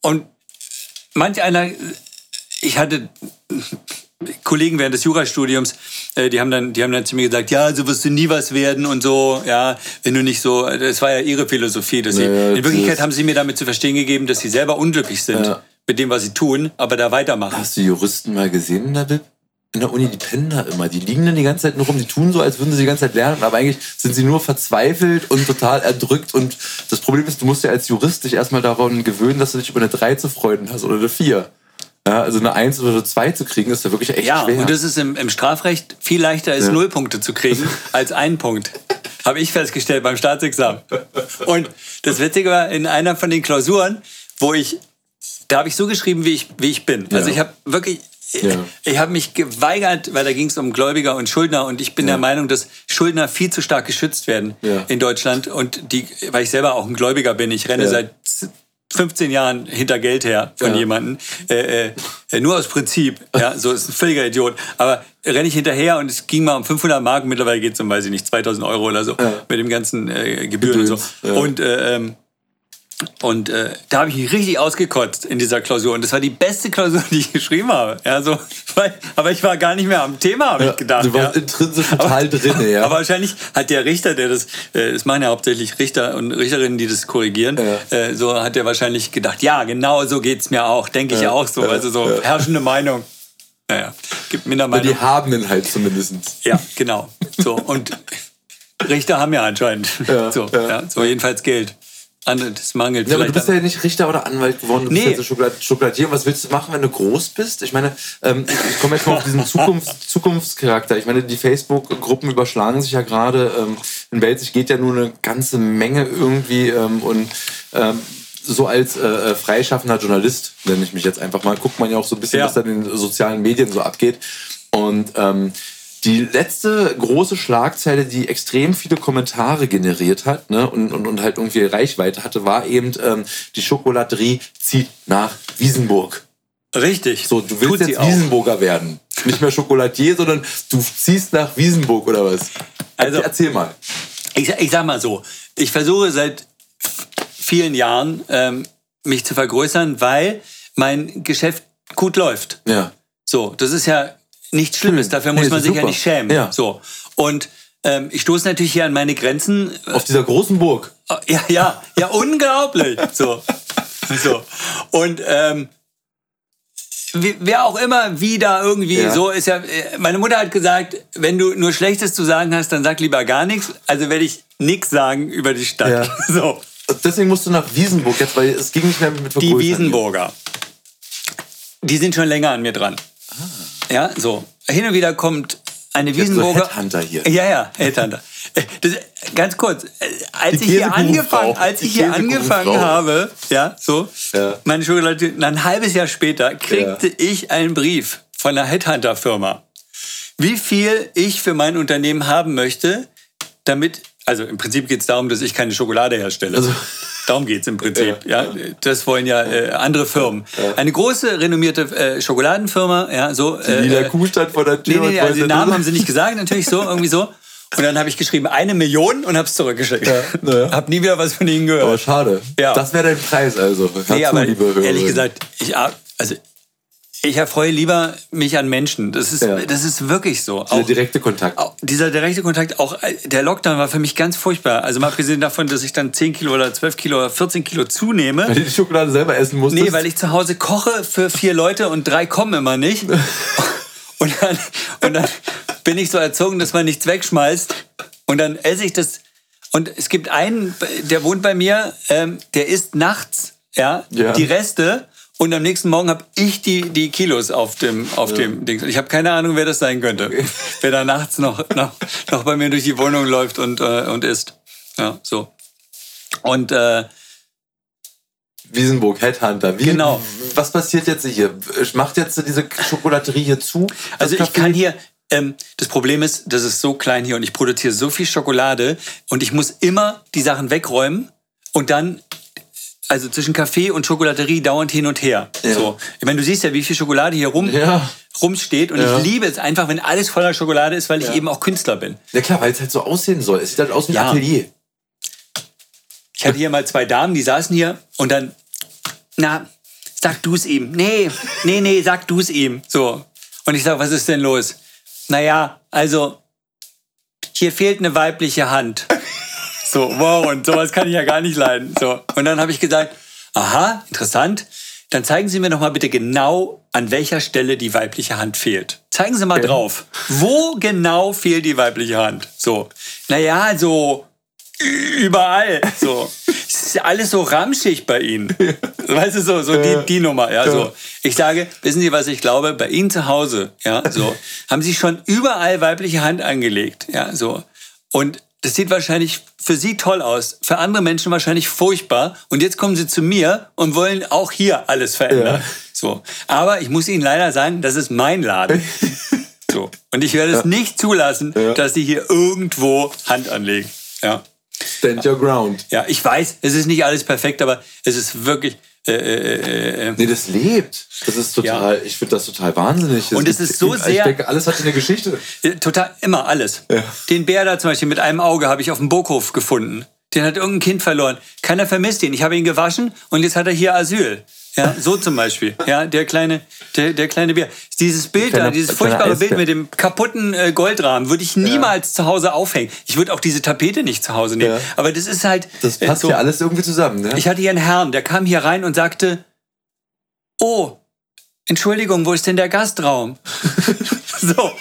und manch einer, ich hatte Kollegen während des Jurastudiums, äh, die haben dann, die haben dann zu mir gesagt, ja, so wirst du nie was werden und so, ja, wenn du nicht so, das war ja ihre Philosophie, dass sie, Ja, in Wirklichkeit haben sie mir damit zu verstehen gegeben, dass sie selber unglücklich sind Ja. mit dem, was sie tun, aber da weitermachen. Hast du Juristen mal gesehen in der Bib? In der Uni, die pennen da immer. Die liegen dann die ganze Zeit nur rum, die tun so, als würden sie die ganze Zeit lernen, aber eigentlich sind sie nur verzweifelt und total erdrückt. Und das Problem ist, du musst ja als Jurist dich erstmal daran gewöhnen, dass du dich über eine 3 zu freuen hast oder eine 4. Ja, also eine 1 oder eine 2 zu kriegen, ist ja wirklich echt Ja, schwer. und das ist im, im Strafrecht viel leichter, ist Ja. null Punkte zu kriegen, als ein Punkt. Habe ich festgestellt beim Staatsexamen. Und das Witzige war, in einer von den Klausuren, wo ich, da habe ich so geschrieben, wie ich, wie ich bin. Also Ja. ich habe wirklich, Ja. ich habe mich geweigert, weil da ging es um Gläubiger und Schuldner und ich bin der Meinung, dass Schuldner viel zu stark geschützt werden Ja. in Deutschland und die, weil ich selber auch ein Gläubiger bin, ich renne Ja. seit 15 Jahren hinter Geld her von Ja. jemandem. Äh, äh, nur aus Prinzip. Ja, so ist ein völliger Idiot. Aber renne ich hinterher und es ging mal um 500 Mark. Mittlerweile geht es um, weiß ich nicht, 2000 Euro oder so. Ja. Mit dem ganzen äh, Gebühren und so. Ja. Und, äh, ähm, und äh, da habe ich mich richtig ausgekotzt in dieser Klausur. Und das war die beste Klausur, die ich geschrieben habe. Ja, so, weil, aber ich war gar nicht mehr am Thema, habe Ja, ich gedacht. du warst ja. intrinsisch total drin, ja. Aber wahrscheinlich hat der Richter, der das, äh, es machen ja hauptsächlich Richter und Richterinnen, die das korrigieren, Ja. äh, so hat er wahrscheinlich gedacht, ja, genau so geht's mir auch, denke ich Ja, auch so, also so herrschende Meinung. Naja, gibt Aber Mindermeinung. die haben ihn halt zumindest. Ja, genau. So, und Richter haben ja anscheinend. So, so jedenfalls Geld. An- Das mangelt Ja, aber du bist ja nicht Richter oder Anwalt geworden, du Nee. bist ja so Schokolad Schokoladier. Und was willst du machen, wenn du groß bist? Ich meine, ähm, ich, komme jetzt mal auf diesen Zukunfts Zukunftscharakter. Ich meine, die Facebook-Gruppen überschlagen sich ja gerade. Ähm, in Belzig geht ja nur eine ganze Menge irgendwie. Ähm, und ähm, so als äh, äh, freischaffender Journalist, nenne ich mich jetzt einfach mal, guckt man ja auch so ein bisschen, Ja. was da in den sozialen Medien so abgeht. Und ähm, die letzte große Schlagzeile, die extrem viele Kommentare generiert hat ne, und, und, und halt irgendwie Reichweite hatte, war eben, ähm, die Schokolaterie zieht nach Wiesenburg. Richtig. So, du willst Tut jetzt auch. Wiesenburger werden. Nicht mehr Schokoladier, sondern du ziehst nach Wiesenburg oder was? Also- Erzähl mal. Ich, ich sag mal so, ich versuche seit vielen Jahren ähm, mich zu vergrößern, weil mein Geschäft gut läuft. Ja. So, das ist ja nichts Schlimmes. Dafür muss Nee, man sich ja super. nicht schämen. Ja. So. Und ähm, ich stoße natürlich hier an meine Grenzen. Auf dieser großen Burg. Ja, ja, ja, unglaublich. So. so. Und ähm, wer auch immer wieder irgendwie Ja. so ist ja. äh, Meine Mutter hat gesagt, wenn du nur Schlechtes zu sagen hast, dann sag lieber gar nichts. Also werde ich nichts sagen über die Stadt. Ja. So. Deswegen musst du nach Wiesenburg jetzt, weil es ging nicht mehr mit Die Vergrößern. Wiesenburger. Die sind schon länger an mir dran. Ja, so. Hin und wieder kommt eine. Jetzt so Wiesenburger. Headhunter hier. Ja, ja, Headhunter. Äh, Das, ganz kurz, äh, als ich hier angefangen, als ich hier angefangen habe, ja, so, Ja. meine Schokolade, ein halbes Jahr später kriegte ich einen Brief von einer Headhunter-Firma, wie viel ich für mein Unternehmen haben möchte, damit, also im Prinzip geht es darum, dass ich keine Schokolade herstelle. Also- darum geht es im Prinzip. Ja, Ja, Das wollen ja äh, andere Firmen. Eine große, renommierte äh, Schokoladenfirma, ja, so. Die äh, der Kuh stand vor der Tür. Nee, nee, also den Namen haben sie nicht gesagt, natürlich so, irgendwie so. Und dann habe ich geschrieben, eine Million und habe es zurückgeschickt. Ja, ja. Hab nie wieder was von ihnen Aber gehört. schade. Ja. Das wäre dein Preis also. Nee, aber ehrlich gesagt, ich, also, ich erfreue lieber mich an Menschen. Das ist, Ja. das ist wirklich so. Der Auch, direkte Kontakt. auch dieser direkte Kontakt, auch äh, der Lockdown war für mich ganz furchtbar. Also mal abgesehen davon, dass ich dann 10 Kilo oder 12 Kilo oder 14 Kilo zunehme. Weil du die Schokolade selber essen musstest. Nee, weil ich zu Hause koche für vier Leute und drei kommen immer nicht. Und dann, und dann bin ich so erzogen, dass man nichts wegschmeißt. Und dann esse ich das. Und es gibt einen, der wohnt bei mir, ähm, der isst nachts ja, Ja. die Reste. Und am nächsten Morgen habe ich die, die Kilos auf dem, auf dem Ding. Ich habe keine Ahnung, wer das sein könnte. wer da nachts noch, noch, noch bei mir durch die Wohnung läuft und, äh, und isst. Ja, so. Und äh, Wiesenburg, Headhunter. Wie, Genau. Was passiert jetzt hier? Macht jetzt diese Schokolaterie hier zu? Also ich kann hier, ähm, das Problem ist, das ist so klein hier und ich produziere so viel Schokolade und ich muss immer die Sachen wegräumen und dann, also zwischen Kaffee und Schokolaterie dauernd hin und her. Ja. So. Ich meine, du siehst ja, wie viel Schokolade hier rum, Ja. rumsteht und Ja. ich liebe es einfach, wenn alles voller Schokolade ist, weil ich eben auch Künstler bin. Ja klar, weil es halt so aussehen soll. Es sieht halt aus wie ein. Atelier. Ich hatte hier mal zwei Damen, die saßen hier und dann, na, sag du es ihm. Nee, nee, nee, sag du es ihm. So. Und ich sag, was ist denn los? Naja, also, hier fehlt eine weibliche Hand. So, wow, und sowas kann ich ja gar nicht leiden. So. Und dann habe ich gesagt, aha, interessant. Dann zeigen Sie mir doch mal bitte genau, an welcher Stelle die weibliche Hand fehlt. Zeigen Sie mal drauf. Wo genau fehlt die weibliche Hand? So. Naja, so überall. So. Es ist alles so ramschig bei Ihnen. Weißt du, so, so die, die Nummer. Ja, so. Ich sage, wissen Sie, was ich glaube? Bei Ihnen zu Hause, ja, so, haben Sie schon überall weibliche Hand angelegt. Ja, so. Und das sieht wahrscheinlich für Sie toll aus, für andere Menschen wahrscheinlich furchtbar. Und jetzt kommen Sie zu mir und wollen auch hier alles verändern. Ja. So. Aber ich muss Ihnen leider sagen, das ist mein Laden. So. Und ich werde es nicht zulassen, Ja. dass Sie hier irgendwo Hand anlegen. Ja. Stand your ground. Ja, ich weiß, es ist nicht alles perfekt, aber es ist wirklich. Äh, äh, äh, äh, Nee, das lebt. Das ist total, ich finde das total wahnsinnig. Und es gibt- ist so ich sehr- denke, alles hat eine Geschichte. äh, total, immer alles. Ja. Den Bär da zum Beispiel mit einem Auge habe ich auf dem Burghof gefunden. Den hat irgendein Kind verloren. Keiner vermisst ihn. Ich habe ihn gewaschen und jetzt hat er hier Asyl. Ja, so zum Beispiel. Ja, der kleine, der, der kleine Bär. Dieses Bild Kleiner- da, dieses furchtbare Bild mit dem kaputten äh, Goldrahmen würde ich niemals zu Hause aufhängen. Ich würde auch diese Tapete nicht zu Hause nehmen. Ja. Aber das ist halt. Das äh, passt so- ja alles irgendwie zusammen. Ne? Ich hatte hier einen Herrn, der kam hier rein und sagte, oh, Entschuldigung, wo ist denn der Gastraum? so,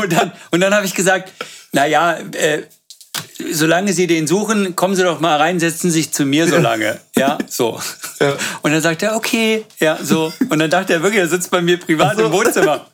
und dann, und dann habe ich gesagt, naja, äh, solange Sie den suchen, kommen Sie doch mal rein, setzen sich zu mir so lange. Ja, so. Ja. Und dann sagt er, okay, ja, so. Und dann dachte er wirklich, er sitzt bei mir privat im Wohnzimmer.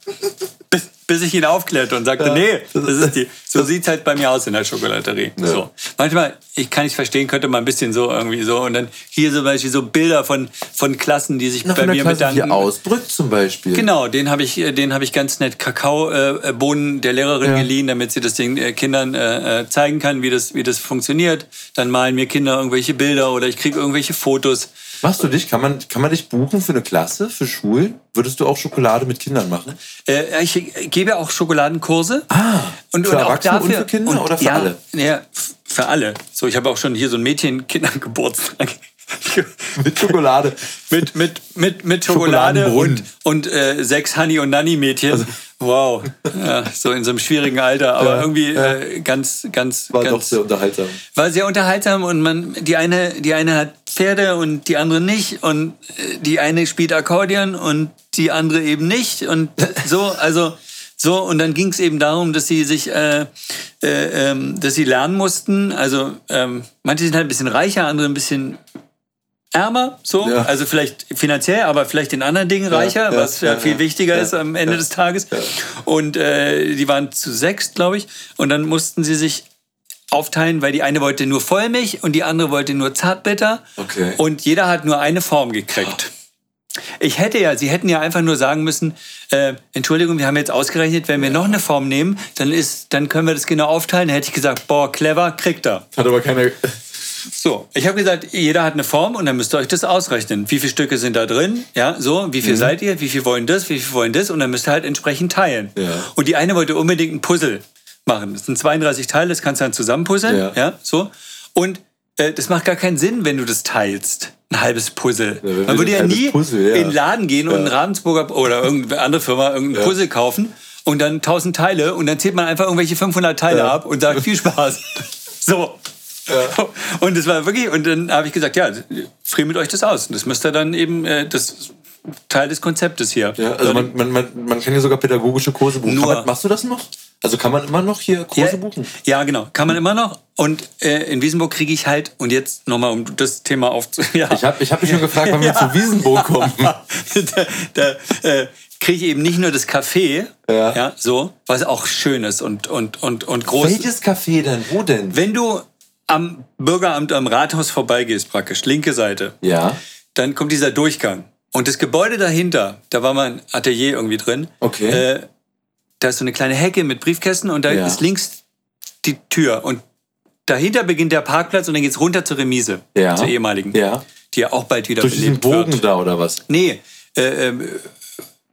Bis, bis ich ihn aufklärte und sagte, Ja. nee, das ist die. So sieht's halt bei mir aus in der Schokolaterie. Ja. So. Manchmal, ich kann nicht verstehen, könnte man ein bisschen so irgendwie so. Und dann hier zum Beispiel so Bilder von, von Klassen, die sich Noch bei mir Klasse bedanken. hier Ausbrück zum Beispiel. Genau, den habe ich, äh, den habe ich ganz nett Kakaobohnen der Lehrerin Ja. geliehen, damit sie das den äh, Kindern äh, äh, zeigen kann, wie das, wie das funktioniert. Dann malen mir Kinder irgendwelche Bilder oder ich kriege irgendwelche Fotos. Machst du dich? Kann man, kann man dich buchen für eine Klasse, für Schulen? Würdest du auch Schokolade mit Kindern machen? Äh, ich gebe auch Schokoladenkurse. Ah, Und, für und auch Erwachsene dafür, und für Kinder und, oder für ja, alle? Ja, für alle. So, ich habe auch schon hier so ein Mädchen Kindergeburtstag. Mit Schokolade. mit, mit, mit, mit Schokolade und, und äh, sechs Honey- und Nanny-Mädchen. wow. Ja, so in so einem schwierigen Alter. Aber Ja, irgendwie ja. Äh, ganz, ganz, War doch ganz. sehr unterhaltsam. war sehr unterhaltsam und man, die eine, die eine hat Pferde und die andere nicht und äh, die eine spielt Akkordeon und die andere eben nicht und so, also so und dann ging es eben darum, dass sie sich, äh, äh, ähm, dass sie lernen mussten. Also ähm, manche sind halt ein bisschen reicher, andere ein bisschen ärmer, so, Ja. also vielleicht finanziell, aber vielleicht in anderen Dingen reicher, ja, was ja, viel wichtiger ist am Ende des Tages. Und äh, die waren zu sechs, glaube ich, und dann mussten sie sich aufteilen, weil die eine wollte nur Vollmilch und die andere wollte nur Zartbitter. Okay. Und jeder hat nur eine Form gekriegt. Ich hätte ja, sie hätten ja einfach nur sagen müssen, äh, Entschuldigung, wir haben jetzt ausgerechnet, wenn wir noch eine Form nehmen, dann ist, dann können wir das genau aufteilen. Dann hätte ich gesagt, boah, clever, kriegt er. Hat aber keiner. So, ich habe gesagt, jeder hat eine Form und dann müsst ihr euch das ausrechnen. Wie viele Stücke sind da drin? Ja, so, wie Mhm. viel seid ihr? Wie viel wollen das? Wie viel wollen das? Und dann müsst ihr halt entsprechend teilen. Ja. Und die eine wollte unbedingt ein Puzzle machen. Das sind 32 Teile, das kannst du dann zusammenpuzzeln. Ja. Ja, so. Und äh, das macht gar keinen Sinn, wenn du das teilst. Ein halbes Puzzle. will Man würde ja nie Puzzle, ja. in den Laden gehen und einen Ravensburger oder irgendeine andere Firma irgendein Puzzle kaufen und dann 1000 Teile und dann zählt man einfach irgendwelche 500 Teile Ja. ab und sagt viel Spaß. so. Und es war wirklich, und dann habe ich gesagt, ja, friemelt euch das aus. Und das müsst ihr dann eben, äh, das Teil des Konzeptes hier. Ja, also man, man, man, man kann ja sogar pädagogische Kurse buchen. Nur- man, machst du das noch? Also kann man immer noch hier Kurse ja, buchen? Ja, genau. Kann man immer noch. Und äh, in Wiesenburg kriege ich halt, und jetzt nochmal, um das Thema aufzu... Ja. Ich habe ich hab mich schon gefragt, wann wir Ja. zu Wiesenburg kommen. da da äh, kriege ich eben nicht nur das Café, Ja. so, was auch schön ist und, und, und, und groß. Welches Café denn? Wo denn? Wenn du am Bürgeramt am Rathaus vorbeigehst, praktisch, linke Seite, Ja. dann kommt dieser Durchgang. Und das Gebäude dahinter, da war mein Atelier irgendwie drin. Okay. Äh, da ist so eine kleine Hecke mit Briefkästen und da Ja. ist links die Tür. Und dahinter beginnt der Parkplatz und dann geht's runter zur Remise, Ja. zur ehemaligen, Ja. die ja auch bald wieder Durch diesen Bogen wird. da oder was? Nee, äh, ähm,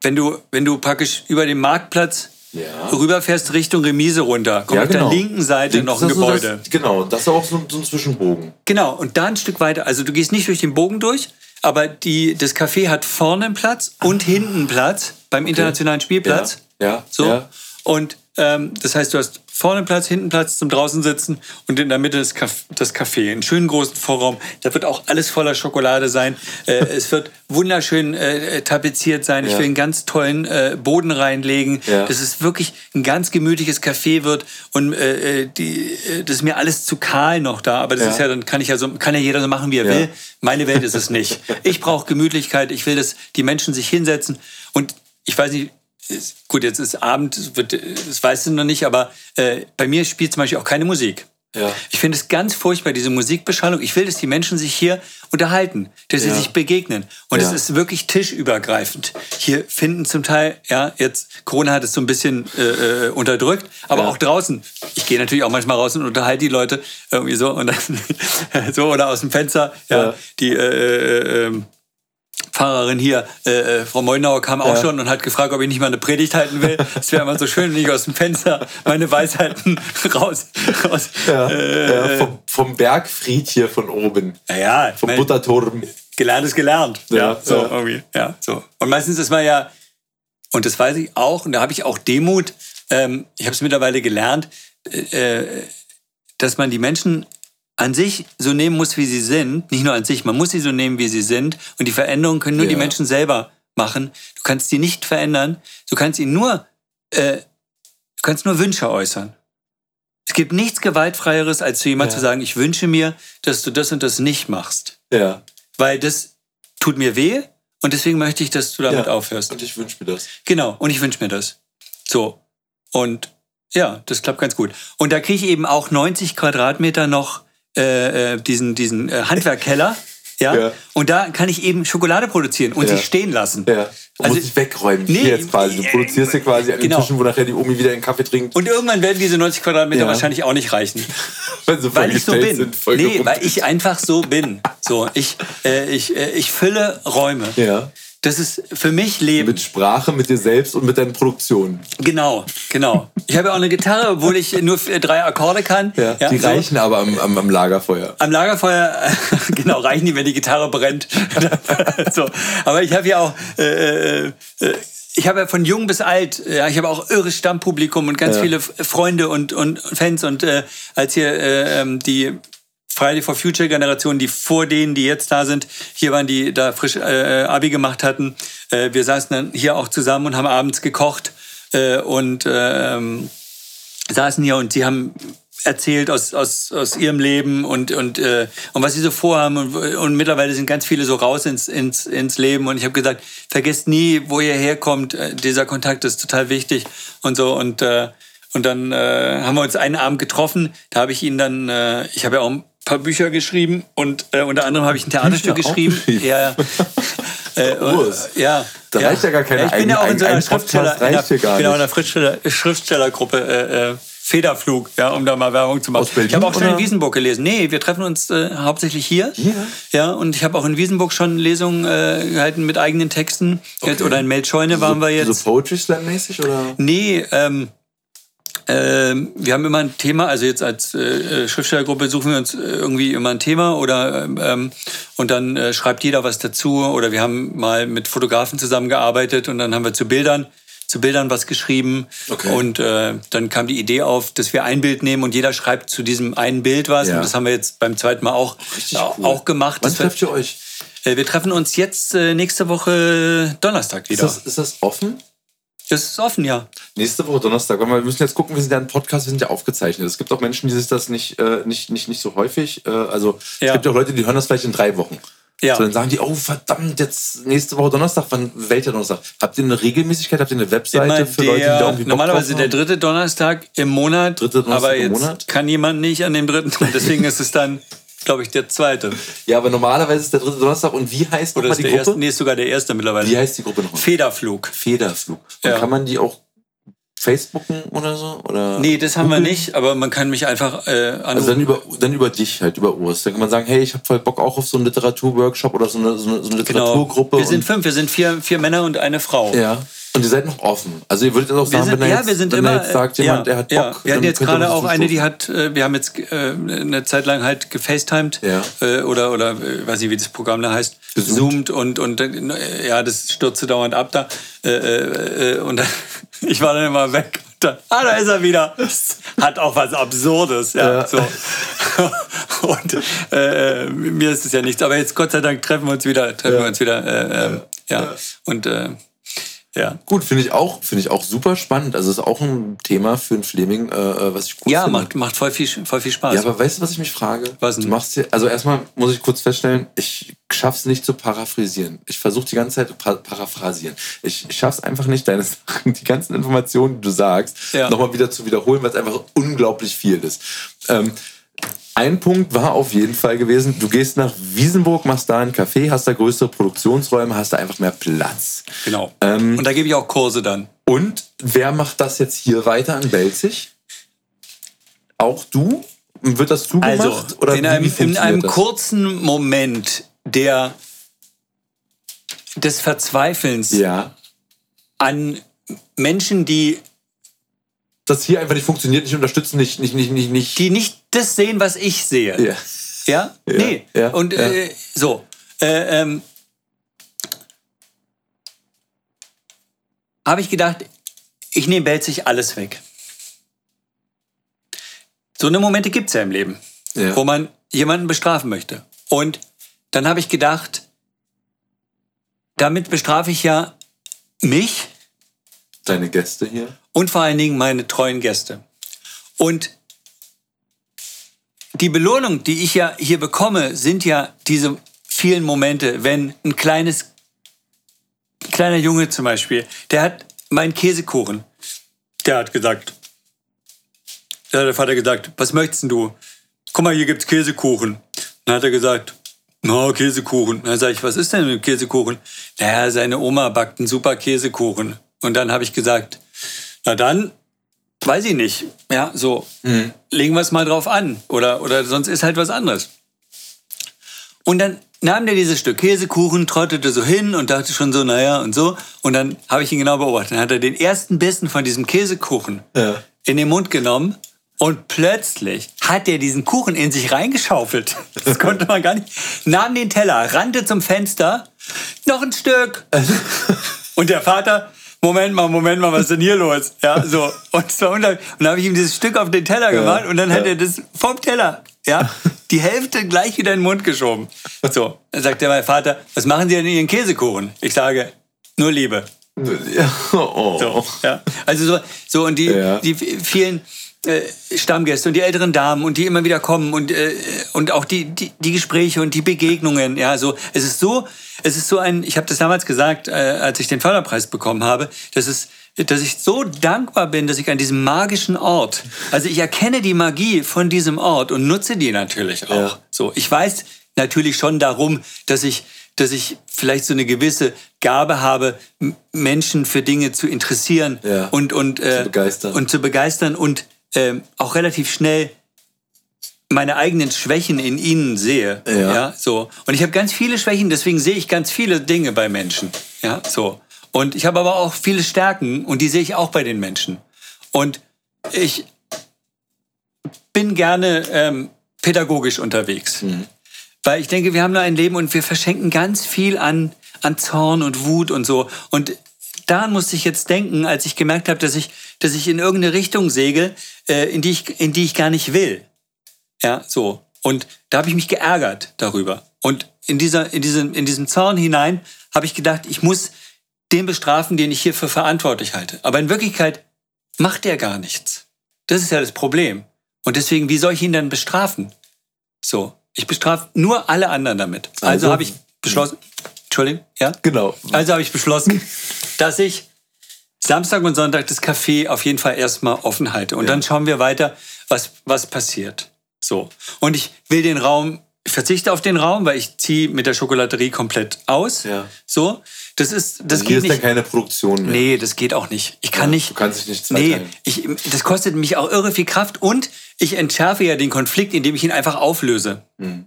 wenn, du, wenn du praktisch über den Marktplatz Ja. rüberfährst Richtung Remise runter, kommt Ja, auf genau. der linken Seite Links noch ein ist so Gebäude. Das, genau, das ist auch so, so ein Zwischenbogen. Genau, und da ein Stück weiter. Also du gehst nicht durch den Bogen durch, aber die, das Café hat vorne einen Platz und hinten einen Platz beim internationalen Spielplatz. Ja, ja, So. ja. Und das heißt, du hast vorne Platz, hinten Platz zum draußen sitzen und in der Mitte das, Caf das Café. Einen schönen großen Vorraum. Da wird auch alles voller Schokolade sein. Äh, es wird wunderschön äh, tapeziert sein. Ich Ja. will einen ganz tollen äh, Boden reinlegen. Ja. Dass es wirklich ein ganz gemütliches Café wird. Und äh, äh, die, äh, das ist mir alles zu kahl noch da. Aber das Ja. ist ja, dann kann ich ja so, kann ja jeder so machen, wie er will. Meine Welt ist es nicht. Ich brauche Gemütlichkeit. Ich will, dass die Menschen sich hinsetzen. Und ich weiß nicht, ist, gut, jetzt ist Abend, wird, das weißt du noch nicht, aber äh, bei mir spielt zum Beispiel auch keine Musik. Ja. Ich finde es ganz furchtbar, diese Musikbeschallung. Ich will, dass die Menschen sich hier unterhalten, dass sie Ja. sich begegnen. Und es Ja. ist wirklich tischübergreifend. Hier finden zum Teil, ja, jetzt Corona hat es so ein bisschen äh, äh, unterdrückt, aber auch draußen. Ich gehe natürlich auch manchmal raus und unterhalte die Leute irgendwie so und dann so oder aus dem Fenster, ja, Ja. die äh, äh, ähm, Pfarrerin hier, äh, äh, Frau Moldauer, kam auch Ja. schon und hat gefragt, ob ich nicht mal eine Predigt halten will. Es wäre immer so schön, wenn ich aus dem Fenster meine Weisheiten raus. raus Ja, äh, ja, vom, vom Bergfried hier von oben. naja, Vom mein- Butterturm. gelernt ist gelernt. Ja, Ja, so ja. irgendwie. Ja, so. Und meistens ist man ja, und das weiß ich auch, und da habe ich auch Demut. Ähm, ich habe es mittlerweile gelernt, äh, dass man die Menschen an sich so nehmen muss, wie sie sind. Nicht nur an sich, man muss sie so nehmen, wie sie sind. Und die Veränderungen können nur Ja. die Menschen selber machen. Du kannst die nicht verändern. Du kannst ihnen nur, äh, du kannst nur Wünsche äußern. Es gibt nichts gewaltfreieres, als zu jemandem Ja. zu sagen, ich wünsche mir, dass du das und das nicht machst Ja. weil das tut mir weh und deswegen möchte ich, dass du damit ja. aufhörst. Und ich wünsche mir das. Genau, und ich wünsche mir das. So. Und ja, das klappt ganz gut. Und da kriege ich eben auch 90 Quadratmeter noch äh, äh, diesen, diesen äh, Handwerkkeller. Ja? Ja. Und da kann ich eben Schokolade produzieren und Ja. sie stehen lassen. Ja. Du Also- musst dich wegräumen. Nee, Hier jetzt quasi. Du produzierst dir quasi an den genau. Tischen, wo nachher die Omi wieder einen Kaffee trinkt. Und irgendwann werden diese 90 Quadratmeter Ja. wahrscheinlich auch nicht reichen. Weil, sie Weil ich so bin. Sind, nee, weil ich einfach so bin. So, ich, äh, ich, äh, ich fülle Räume. Ja. Das ist für mich Leben. Mit Sprache, mit dir selbst und mit deinen Produktionen. Genau, genau. Ich habe ja auch eine Gitarre, obwohl ich nur drei Akkorde kann. Ja. die so. reichen aber am, am, am Lagerfeuer. Am Lagerfeuer, genau, reichen die, wenn die Gitarre brennt. so. Aber ich habe ja auch, äh, äh, ich habe ja von jung bis alt, ja, ich habe auch irres Stammpublikum und ganz Ja. viele Freunde und, und Fans. Und äh, als hier äh, ähm, die Friday for Future Generation, die vor denen, die jetzt da sind, hier waren, die da frisch äh, Abi gemacht hatten. Äh, wir saßen dann hier auch zusammen und haben abends gekocht äh, und ähm, saßen hier und sie haben erzählt aus, aus, aus ihrem Leben und, und, äh, und was sie so vorhaben. Und, und mittlerweile sind ganz viele so raus ins, ins, ins Leben. Und ich habe gesagt, vergesst nie, wo ihr herkommt. Äh, Dieser Kontakt ist total wichtig und so. Und, äh, und dann äh, haben wir uns einen Abend getroffen. Da habe ich ihnen dann, äh, ich habe ja auch paar Bücher geschrieben und äh, unter anderem habe ich ein Theaterstück Bücher geschrieben. Ja, äh, Urs. ja. Da reicht ja gar keine Ich bin ja auch in so einer ein Schriftsteller, in einer, genau, in einer Schriftsteller, Schriftstellergruppe äh, äh, Federflug, ja, um da mal Werbung zu machen. Ich habe auch schon in oder? Wiesenburg gelesen. Nee, wir treffen uns äh, hauptsächlich hier. Hier? Ja, und ich habe auch in Wiesenburg schon Lesungen äh, gehalten mit eigenen Texten. Jetzt, oder in Meldscheune waren so, wir jetzt. So Poetry Slam mäßig oder? Nee, ähm, ähm, wir haben immer ein Thema, also jetzt als äh, äh, Schriftstellergruppe suchen wir uns äh, irgendwie immer ein Thema oder ähm, und dann äh, schreibt jeder was dazu oder wir haben mal mit Fotografen zusammengearbeitet und dann haben wir zu Bildern zu Bildern was geschrieben Okay. und äh, dann kam die Idee auf, dass wir ein Bild nehmen und jeder schreibt zu diesem einen Bild was Ja. und das haben wir jetzt beim zweiten Mal auch, auch, cool. auch gemacht. Wann wir, trefft ihr euch? äh, wir treffen uns jetzt äh, nächste Woche Donnerstag Ist wieder. das, ist das offen? Das ist offen, ja. Nächste Woche Donnerstag, weil wir müssen jetzt gucken, wir sind ja ein Podcast, wir sind ja aufgezeichnet. Es gibt auch Menschen, die sich das nicht, äh, nicht, nicht, nicht so häufig, äh, also Ja. es gibt ja auch Leute, die hören das vielleicht in drei Wochen. Ja. So, dann sagen die, oh verdammt, jetzt nächste Woche Donnerstag, wann welcher Donnerstag? Habt ihr eine Regelmäßigkeit, habt ihr eine Webseite Immer für Leute, die da irgendwie Bock normalerweise der dritte Donnerstag im Monat. Dritte Donnerstag aber im jetzt Monat? kann jemand nicht an dem dritten. Und deswegen ist es dann, glaube ich, der zweite. Ja, aber normalerweise ist der dritte Donnerstag und wie heißt Oder nochmal ist die der Gruppe? erste? Nee, ist sogar der erste mittlerweile. Wie heißt die Gruppe nochmal? Federflug. Federflug. Und Ja. kann man die auch Facebooken oder so? Oder Nee, das haben wir googeln? nicht, aber man kann mich einfach äh, anrufen. Also dann über, dann über dich halt, über Urs. Dann kann man sagen, hey, ich habe voll Bock auch auf so einen Literaturworkshop oder so eine, so eine, so eine genau. Literaturgruppe. Wir sind fünf, wir sind vier, vier Männer und eine Frau. ja. Und ihr seid noch offen. Also ihr würdet auch sagen, sind, wenn er ja, jetzt, wir sind wenn immer. er jetzt sagt, äh, jemand, ja, der hat ja. Bock. Wir hatten jetzt gerade auch eine, die hat, äh, wir haben jetzt äh, eine Zeit lang halt gefacetimed Ja. äh, oder oder äh, weiß nicht, wie das Programm da heißt, zoomt und und äh, ja, das stürzte dauernd ab da und dann, ich war dann immer weg. Dann, ah, da ist er wieder. Hat auch was Absurdes, ja. Ja. So. Und mir ist es ja nichts. Aber jetzt Gott sei Dank treffen wir uns wieder, treffen Ja. wir uns wieder. Äh, ähm, ja. Ja. Und ja. Gut, finde ich auch, finde ich auch super spannend. Also ist auch ein Thema für ein Fleming, äh, äh, was ich gut Ja, finde. macht, macht voll viel, voll viel Spaß. Ja, aber weißt du, was ich mich frage? Was Du denn? machst hier, also erstmal muss ich kurz feststellen, ich schaff's nicht zu paraphrasieren. Ich versuche die ganze Zeit pa paraphrasieren. Ich, ich schaff's einfach nicht, deine Sachen, die ganzen Informationen, die du sagst, Ja. nochmal wieder zu wiederholen, weil es einfach unglaublich viel ist. Ähm, ein Punkt war auf jeden Fall gewesen, du gehst nach Wiesenburg, machst da einen Café, hast da größere Produktionsräume, hast da einfach mehr Platz. Genau. Ähm, Und da gebe ich auch Kurse dann. Und wer macht das jetzt hier weiter in Belzig? Auch du? Wird das zugemacht? Also, oder in einem, in einem das? kurzen Moment der, des Verzweifelns Ja. an Menschen, die, Das hier einfach nicht funktioniert, nicht unterstützen, nicht, nicht, nicht, nicht, nicht. die nicht das sehen, was ich sehe. Ja. Ja? Ja, Nee. ja, Und. Äh, so. Äh, ähm, Habe ich gedacht, ich nehme Belzig alles weg. So eine Momente gibt es ja im Leben, wo man jemanden bestrafen möchte. Und dann habe ich gedacht, damit bestrafe ich ja mich Deine Gäste hier. Und vor allen Dingen meine treuen Gäste. Und die Belohnung, die ich ja hier bekomme, sind ja diese vielen Momente, wenn ein kleines, kleiner Junge zum Beispiel, der hat meinen Käsekuchen, der hat gesagt, da hat der Vater gesagt, was möchtest du? Guck mal, hier gibt's Käsekuchen. Dann hat er gesagt, na, Käsekuchen. Dann sage ich, was ist denn mit Käsekuchen? Naja, seine Oma backt einen super Käsekuchen. Und dann habe ich gesagt, na dann, weiß ich nicht. Ja, so, Mhm. legen wir es mal drauf an. Oder, oder sonst ist halt was anderes. Und dann nahm der dieses Stück Käsekuchen, trottete so hin und dachte schon so, naja, und so. Und dann habe ich ihn genau beobachtet. Dann hat er den ersten Bissen von diesem Käsekuchen Ja. in den Mund genommen und plötzlich hat er diesen Kuchen in sich reingeschaufelt. Das konnte man gar nicht. Nahm den Teller, rannte zum Fenster, noch ein Stück. Und der Vater, Moment mal, Moment mal, was ist denn hier los? Ja, so. Und, es war unglaublich. und dann habe ich ihm dieses Stück auf den Teller gemacht und dann hat ja. er das vom Teller, ja, die Hälfte gleich wieder in den Mund geschoben. So. Dann sagt er mein Vater, was machen Sie denn in Ihren Käsekuchen? Ich sage, nur Liebe. Ja. Oh. So, ja. Also so, so und die, Ja. die vielen Stammgäste und die älteren Damen und die immer wieder kommen und, äh, und auch die, die, die Gespräche und die Begegnungen. Ja, so es ist so, es ist so ein. Ich habe das damals gesagt, äh, als ich den Förderpreis bekommen habe, dass es dass ich so dankbar bin, dass ich an diesem magischen Ort, also ich erkenne die Magie von diesem Ort und nutze die natürlich auch. Ja. So, ich weiß natürlich schon darum, dass ich, dass ich vielleicht so eine gewisse Gabe habe, Menschen für Dinge zu interessieren Ja. und und äh, begeistern. und zu begeistern und ähm, auch relativ schnell meine eigenen Schwächen in ihnen sehe. Ja. so. Und ich habe ganz viele Schwächen, deswegen sehe ich ganz viele Dinge bei Menschen. Ja, so. Und ich habe aber auch viele Stärken und die sehe ich auch bei den Menschen. Und ich bin gerne ähm, pädagogisch unterwegs. Weil ich denke, wir haben nur ein Leben und wir verschenken ganz viel an, an Zorn und Wut und so. Und daran musste ich jetzt denken, als ich gemerkt habe, dass ich, dass ich in irgendeine Richtung segel, äh, in, die ich, in die ich gar nicht will. Ja, so. Und da habe ich mich geärgert darüber. Und in, dieser, in, diesem, in diesem Zorn hinein habe ich gedacht, ich muss den bestrafen, den ich hier für verantwortlich halte. Aber in Wirklichkeit macht er gar nichts. Das ist ja das Problem. Und deswegen, wie soll ich ihn dann bestrafen? So, ich bestrafe nur alle anderen damit. Also, Also- habe ich beschlossen, Entschuldigung, ja? Genau. Also habe ich beschlossen, dass ich Samstag und Sonntag das Café auf jeden Fall erstmal offen halte. Und dann schauen wir weiter, was, was passiert. So. Und ich will den Raum, ich verzichte auf den Raum, weil ich ziehe mit der Schokolaterie komplett aus. Ja. So. Das ist, das Also hier geht ist dann nicht. keine Produktion mehr. Nee, das geht auch nicht. Ich kann Ja, nicht. du kannst dich nicht Nee, zweiteilen. ich, das kostet mich auch irre viel Kraft und ich entschärfe ja den Konflikt, indem ich ihn einfach auflöse. Mhm.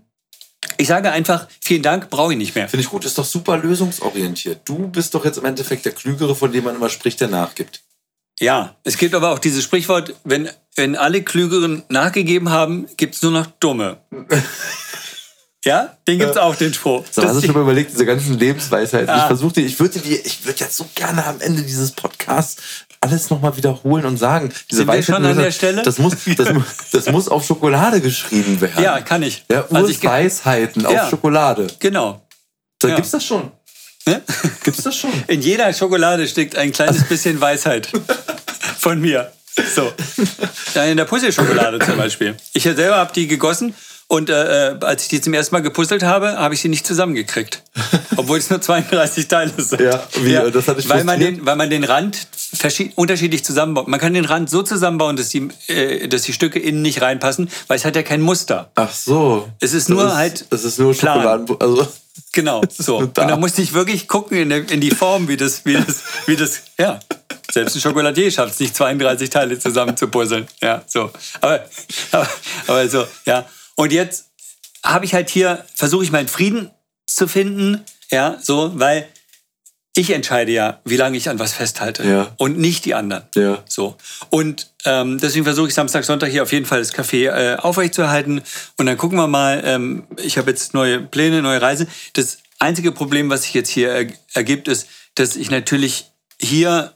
Ich sage einfach, vielen Dank, brauche ich nicht mehr. Finde ich gut, ist doch super lösungsorientiert. Du bist doch jetzt im Endeffekt der Klügere, von dem man immer spricht, der nachgibt. Ja, es gibt aber auch dieses Sprichwort, wenn, wenn alle Klügeren nachgegeben haben, gibt es nur noch Dumme. ja, den gibt es auch, den Spruch. So, hast du schon mal überlegt, diese ganzen Lebensweisheiten? Ah. Ich versuche ich würde dir, ich würde jetzt so gerne am Ende dieses Podcasts alles nochmal wiederholen und sagen. Diese Weisheiten, an der das- Stelle? Das muss, das, das muss auf Schokolade geschrieben werden. ja, kann ich. Ja, Also ich Weisheiten Ja. auf Schokolade. genau. Da Ja. gibt's das schon. Ne? Gibt's das schon? In jeder Schokolade steckt ein kleines bisschen Weisheit von mir. So. Ja, in der Puzzle-Schokolade zum Beispiel. Ich selber habe die gegossen und äh, äh, als ich die zum ersten Mal gepuzzelt habe, habe ich sie nicht zusammengekriegt. Obwohl es nur 32 Teile sind. Ja, wie, das hat dich weil, man den, weil man den Rand unterschiedlich zusammenbaut. Man kann den Rand so zusammenbauen, dass die, äh, dass die Stücke innen nicht reinpassen, weil es hat ja kein Muster. Ach so. Es ist Das nur halt Das ist nur Plan. Schokoladen. Also, Genau, so. Und da. da musste ich wirklich gucken in, der, in die Form, wie das, wie das, wie das, ja. Selbst ein Schokoladier schafft es nicht, 32 Teile zusammen zu puzzeln. Ja, so. Aber, aber, aber so, ja. Und jetzt habe ich halt hier, versuche ich meinen Frieden zu finden, ja, so, weil ich entscheide ja, wie lange ich an was festhalte. Ja. Und nicht die anderen. Ja. So. Und ähm, deswegen versuche ich Samstag, Sonntag hier auf jeden Fall das Café äh, aufrechtzuerhalten. Und dann gucken wir mal. Ähm, ich habe jetzt neue Pläne, neue Reise. Das einzige Problem, was sich jetzt hier er ergibt, ist, dass ich natürlich hier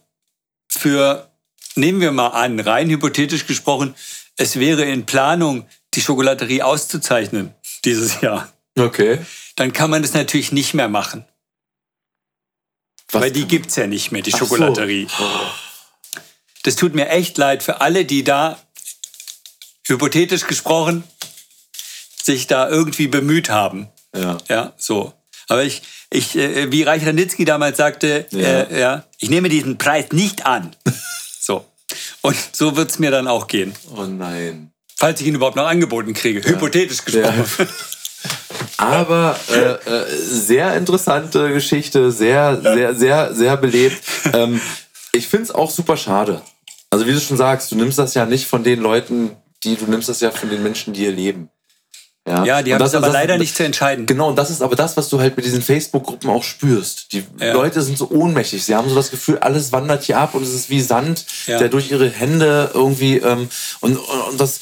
für, nehmen wir mal an, rein hypothetisch gesprochen, es wäre in Planung, die Schokolaterie auszuzeichnen dieses Jahr. okay. Dann kann man das natürlich nicht mehr machen. Was weil die gibt's ja nicht mehr, die Ach so. Schokolaterie. Das tut mir echt leid für alle, die da, hypothetisch gesprochen, sich da irgendwie bemüht haben. Ja. Ja, so. Aber ich, ich äh, wie Reich Ranitzky damals sagte, Ja. Äh, ja, ich nehme diesen Preis nicht an. so. Und so wird es mir dann auch gehen. Oh nein. Falls ich ihn überhaupt noch angeboten kriege. Hypothetisch gesprochen. Ja. Aber äh, äh, sehr interessante Geschichte, sehr, sehr, sehr, sehr belebt. Ähm, ich finde es auch super schade. Also wie du schon sagst, du nimmst das ja nicht von den Leuten, die, du nimmst das ja von den Menschen, die hier leben. Ja, ja die haben das, das aber das, leider nicht zu entscheiden. Genau, und das ist aber das, was du halt mit diesen Facebook-Gruppen auch spürst. Die ja. Leute sind so ohnmächtig. Sie haben so das Gefühl, alles wandert hier ab und es ist wie Sand, ja. der durch ihre Hände irgendwie ähm, und, und das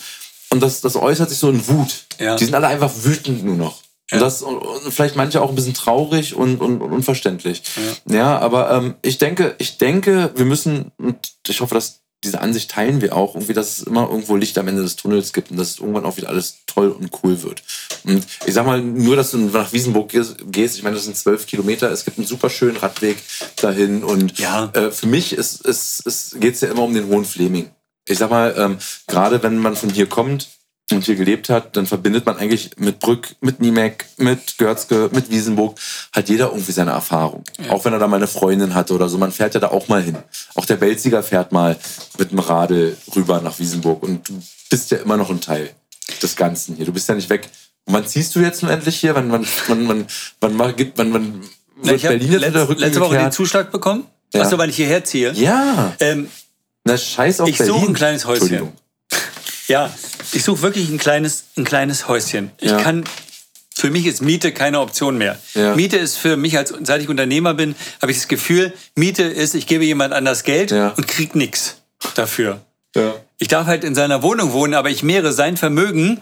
und das, das äußert sich so in Wut. Ja. Die sind alle einfach wütend nur noch. Und, das, und, und vielleicht manche auch ein bisschen traurig und, und, und unverständlich. Ja, ja aber ähm, ich denke, ich denke, wir müssen, und ich hoffe, dass diese Ansicht teilen wir auch, irgendwie, dass es immer irgendwo Licht am Ende des Tunnels gibt und dass es irgendwann auch wieder alles toll und cool wird. Und ich sag mal, nur, dass du nach Wiesenburg gehst, ich meine, das sind zwölf Kilometer, es gibt einen super schönen Radweg dahin und ja. äh, für mich ist, ist, ist, geht es ja immer um den Hohen Fleming ich sag mal, ähm, gerade wenn man von hier kommt und hier gelebt hat, dann verbindet man eigentlich mit Brück, mit Niemek, mit Görzke, mit Wiesenburg, hat jeder irgendwie seine Erfahrung. Ja. Auch wenn er da mal eine Freundin hatte oder so, man fährt ja da auch mal hin. Auch der Weltsieger fährt mal mit dem Radl rüber nach Wiesenburg und du bist ja immer noch ein Teil des Ganzen hier. Du bist ja nicht weg. Und wann ziehst du jetzt nun endlich hier? Wann, wann, wann, wann, wann, wann, gibt, wann, wann wird Na, ich Berlin jetzt letzt, Letzte Woche den Zuschlag bekommen. Ja. Achso, weil ich hierher ziehe. Ja. Ähm, na, scheiß auf ich Berlin. Ich suche ein kleines Häuschen. Ja, ich suche wirklich ein kleines, ein kleines Häuschen. Ich ja. kann, für mich ist Miete keine Option mehr. Ja. Miete ist für mich, als seit ich Unternehmer bin, habe ich das Gefühl, Miete ist, ich gebe jemand anders Geld ja. und krieg nichts dafür. Ich darf halt in seiner Wohnung wohnen, aber ich mehre sein Vermögen.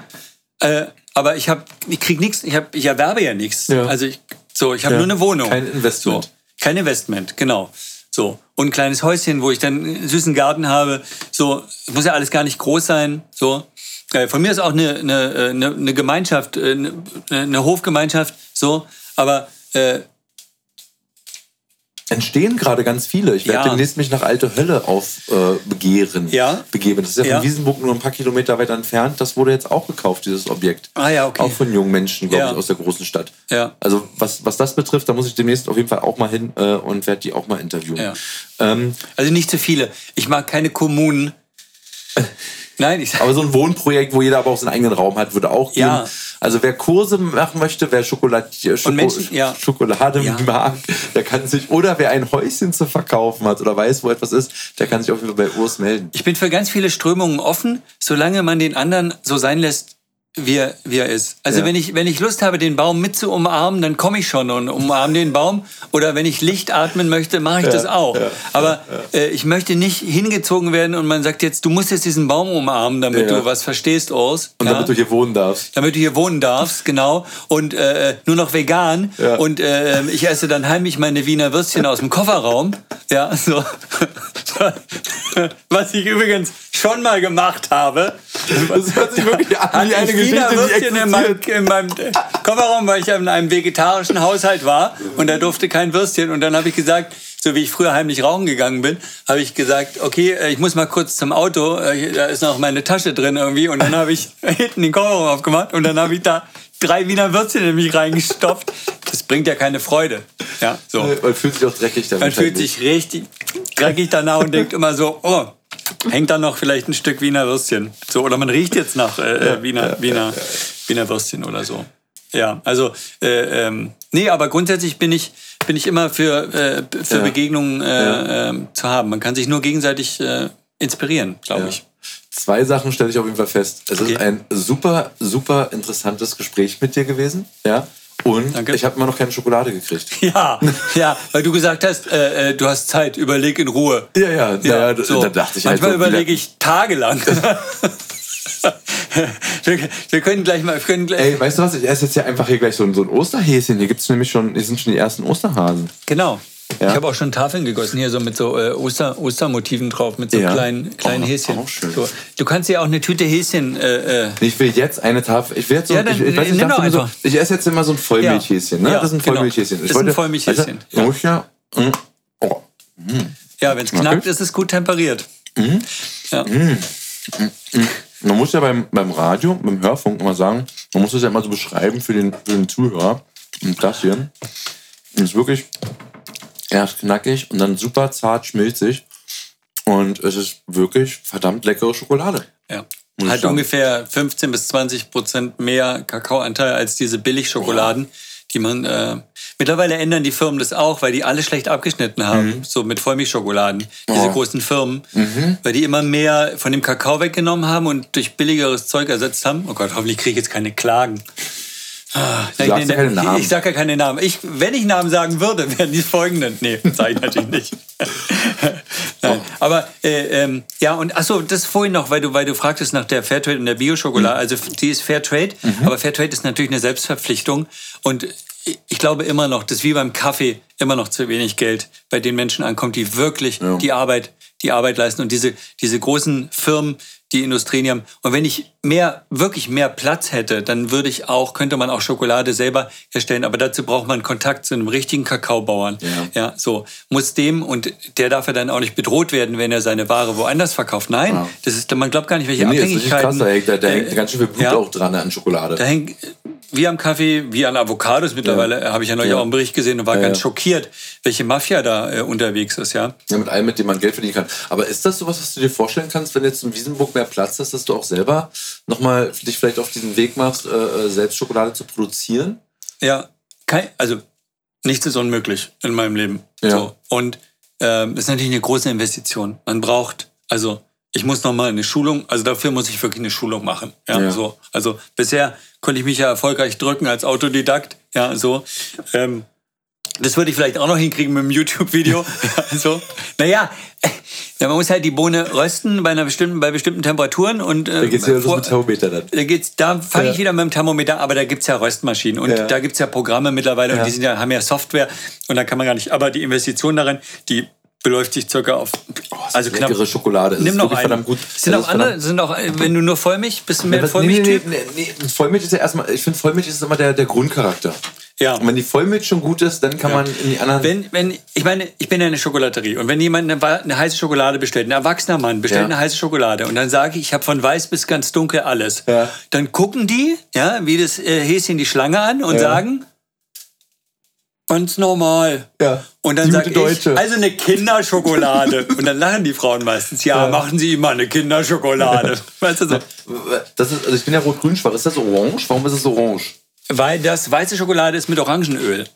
Äh, aber ich habe, ich krieg nichts, ich, hab, ich erwerbe ja nichts. Also ich, so, ich habe nur eine Wohnung. Kein Investment. So. Kein Investment, genau. So. Und ein kleines Häuschen, wo ich dann einen süßen Garten habe. So, muss ja alles gar nicht groß sein. So. Äh, von mir ist auch eine, eine, eine, eine Gemeinschaft, äh, eine, eine Hofgemeinschaft, so. Aber äh, entstehen gerade ganz viele. Ich werde ja. demnächst mich nach Alte Hölle aufbegehren. Äh, ja. Begeben. Das ist ja, ja von Wiesenburg nur ein paar Kilometer weiter entfernt. Das wurde jetzt auch gekauft, dieses Objekt. Ah ja, okay. Auch von jungen Menschen, glaube ja. ich, aus der großen Stadt. Ja. Also was, was das betrifft, da muss ich demnächst auf jeden Fall auch mal hin äh, und werde die auch mal interviewen. Ja. Ähm, also nicht zu viele. Ich mag keine Kommunen. Nein, ich Aber so ein Wohnprojekt, wo jeder aber auch seinen eigenen Raum hat, würde auch gehen. Ja. Also wer Kurse machen möchte, wer Schokolade, Schoko, Menschen, ja. Schokolade ja. mag, der kann sich, oder wer ein Häuschen zu verkaufen hat oder weiß, wo etwas ist, der kann sich auf jeden Fall bei Urs melden. Ich bin für ganz viele Strömungen offen, solange man den anderen so sein lässt, wie er, wie er ist. Also ja. wenn, ich, wenn ich Lust habe, den Baum mit zu umarmen, dann komme ich schon und umarme den Baum. Oder wenn ich Licht atmen möchte, mache ich ja, das auch. Ja, Aber äh, ich möchte nicht hingezogen werden und man sagt jetzt, du musst jetzt diesen Baum umarmen, damit du was verstehst, Urs. Und damit du hier wohnen darfst. Damit du hier wohnen darfst, genau. Und äh, nur noch vegan. Und äh, ich esse dann heimlich meine Wiener Würstchen aus dem Kofferraum. Ja, so. Was ich übrigens schon mal gemacht habe. Das hört sich wirklich an wie eine Geschichte, Würstchen in meinem, in meinem Kofferraum, weil ich in einem vegetarischen Haushalt war und da durfte kein Würstchen. Und dann habe ich gesagt, so wie ich früher heimlich rauchen gegangen bin, habe ich gesagt, okay, äh, ich muss mal kurz zum Auto, äh, da ist noch meine Tasche drin irgendwie. Und dann habe ich hinten den Kofferraum aufgemacht und dann habe ich da drei Wiener Würstchen in mich reingestopft. Das bringt ja keine Freude. Ja, so. Man fühlt sich auch dreckig damit. Man fühlt sich richtig dreckig danach und denkt immer so, oh, hängt da noch vielleicht ein Stück Wiener Würstchen. So, oder man riecht jetzt nach äh, äh Wiener, Wiener, Wiener Würstchen oder so. Ja, also, äh, ähm, nee, aber grundsätzlich bin ich, bin ich immer für, äh, für ja. Begegnungen äh, äh, zu haben. Man kann sich nur gegenseitig äh, inspirieren, glaube ja. ich. Zwei Sachen stelle ich auf jeden Fall fest. Es okay. ist ein super, super interessantes Gespräch mit dir gewesen. Ja. Und Danke. ich habe immer noch keine Schokolade gekriegt. Ja, ja, weil du gesagt hast, äh, äh, du hast Zeit, überleg in Ruhe. Ja, ja, ja, ja so. da dachte ich Manchmal halt so überlege ich tagelang. wir, wir, können gleich mal. Können gleich Ey, weißt du was? Ich esse jetzt ja einfach hier gleich so ein, so ein Osterhäschen. Hier gibt's nämlich schon, hier sind schon die ersten Osterhasen. Genau. Ja. Ich habe auch schon Tafeln gegossen, hier so mit so äh, Oster, Ostermotiven drauf, mit so ja. kleinen, kleinen oh, Häschen. Auch schön. So. Du kannst dir auch eine Tüte Häschen. Äh, äh ich will jetzt eine Tafel. Ich, will jetzt so, ja, dann, ich, ich, weiß, ich, dachte so, ich esse jetzt immer so ein Vollmilchhäschen. Ne? Ja, das ist ein genau. Vollmilchhäschen. Das ist ein Vollmilchhäschen. Also, ja. Ja, mm, oh. mm. ja wenn es knackt, ist es gut temperiert. Mm. Ja. Mm. Mm. Man muss ja beim, beim Radio, beim Hörfunk immer sagen, man muss das ja immer so beschreiben für den, für den Zuhörer. Und das hier ist wirklich erst knackig und dann super zart schmilzig. Und es ist wirklich verdammt leckere Schokolade. Ja. Hat ungefähr 15 bis 20 Prozent mehr Kakaoanteil als diese Billigschokoladen, die man. Äh, mittlerweile ändern die Firmen das auch, weil die alle schlecht abgeschnitten haben, so mit Vollmilchschokoladen, diese Oh. großen Firmen, weil die immer mehr von dem Kakao weggenommen haben und durch billigeres Zeug ersetzt haben. Oh Gott, hoffentlich kriege ich jetzt keine Klagen. Ah, sagst ja keine Namen. Ich sage ja keine Namen. Ich, wenn ich Namen sagen würde, wären die folgenden. Nee, sage ich natürlich nicht. Nein, aber äh, ähm, ja, und achso, das vorhin noch, weil du, weil du fragtest nach der Fairtrade und der Bio-Schokolade. Also die ist Fairtrade, aber Fairtrade ist natürlich eine Selbstverpflichtung. Und ich- ich glaube immer noch, dass wie beim Kaffee immer noch zu wenig Geld bei den Menschen ankommt, die wirklich Ja. die Arbeit, die Arbeit leisten. Und diese, diese großen Firmen, die Industrien haben. Und wenn ich mehr, wirklich mehr Platz hätte, dann würde ich auch, könnte man auch Schokolade selber herstellen. Aber dazu braucht man Kontakt zu einem richtigen Kakaobauern. Ja. Ja, so. Muss dem, und der darf ja dann auch nicht bedroht werden, wenn er seine Ware woanders verkauft. Nein, Ja. das ist, man glaubt gar nicht, welche Nee, ist richtig Abhängigkeiten. krass. Da hängt, da, da äh, hängt ganz schön viel Blut ja. auch dran an Schokolade. Da hängt, wie am Kaffee, wie an Avocados mittlerweile, äh, habe ich ja neulich auch einen Bericht gesehen und war ganz schockiert, welche Mafia da äh, unterwegs ist, ja. Ja, mit allem, mit dem man Geld verdienen kann. Aber ist das sowas, was du dir vorstellen kannst, wenn jetzt in Wiesenburg mehr Platz ist, dass du auch selber nochmal dich vielleicht auf diesen Weg machst, äh, äh, selbst Schokolade zu produzieren? Ja, kein, also nichts ist unmöglich in meinem Leben. Ja. So. Und ähm, das ist natürlich eine große Investition. Man braucht, also ich muss noch mal eine Schulung, also dafür muss ich wirklich eine Schulung machen. Ja, Ja. so. Also bisher konnte ich mich ja erfolgreich drücken als Autodidakt. Ja, so. Ähm, das würde ich vielleicht auch noch hinkriegen mit einem YouTube-Video. ja, so. Naja, ja, man muss halt die Bohne rösten bei, einer bestimmten, bei bestimmten Temperaturen. Und, äh, Da geht's ja los mit Thermometer dann. da geht's, da fange Ja. ich wieder mit dem Thermometer, aber da gibt's ja Röstmaschinen und Ja. da gibt's ja Programme mittlerweile und die sind ja, haben ja Software und da kann man gar nicht. Aber die Investition darin, die beläuft sich circa auf also knapp. Leckere Schokolade. Es Nimm noch einen. gut. Sind Es auch andere, sind auch, wenn du nur Vollmilch, bist du mehr Ja, was- Vollmilchtyp? Nee, nee, nee, nee. Vollmilch ist ja erstmal, ich finde Vollmilch ist immer der, der Grundcharakter. Ja. Und wenn die Vollmilch schon gut ist, dann kann man in die anderen. Wenn, wenn, ich meine, ich bin ja eine Schokolaterie und wenn jemand eine, eine heiße Schokolade bestellt, ein erwachsener Mann bestellt Ja. eine heiße Schokolade und dann sage ich, ich habe von weiß bis ganz dunkel alles, Ja. dann gucken die, ja, wie das äh, Häschen die Schlange an und Ja. sagen, ganz normal. ja. Und dann sage ich, Deutsche. also eine Kinderschokolade. und dann lachen die Frauen meistens, ja, Ja. machen Sie immer eine Kinderschokolade. Weißt du so? Das ist, also ich bin ja rot-grün schwach. Ist das orange? Warum ist es orange? Weil das weiße Schokolade ist mit Orangenöl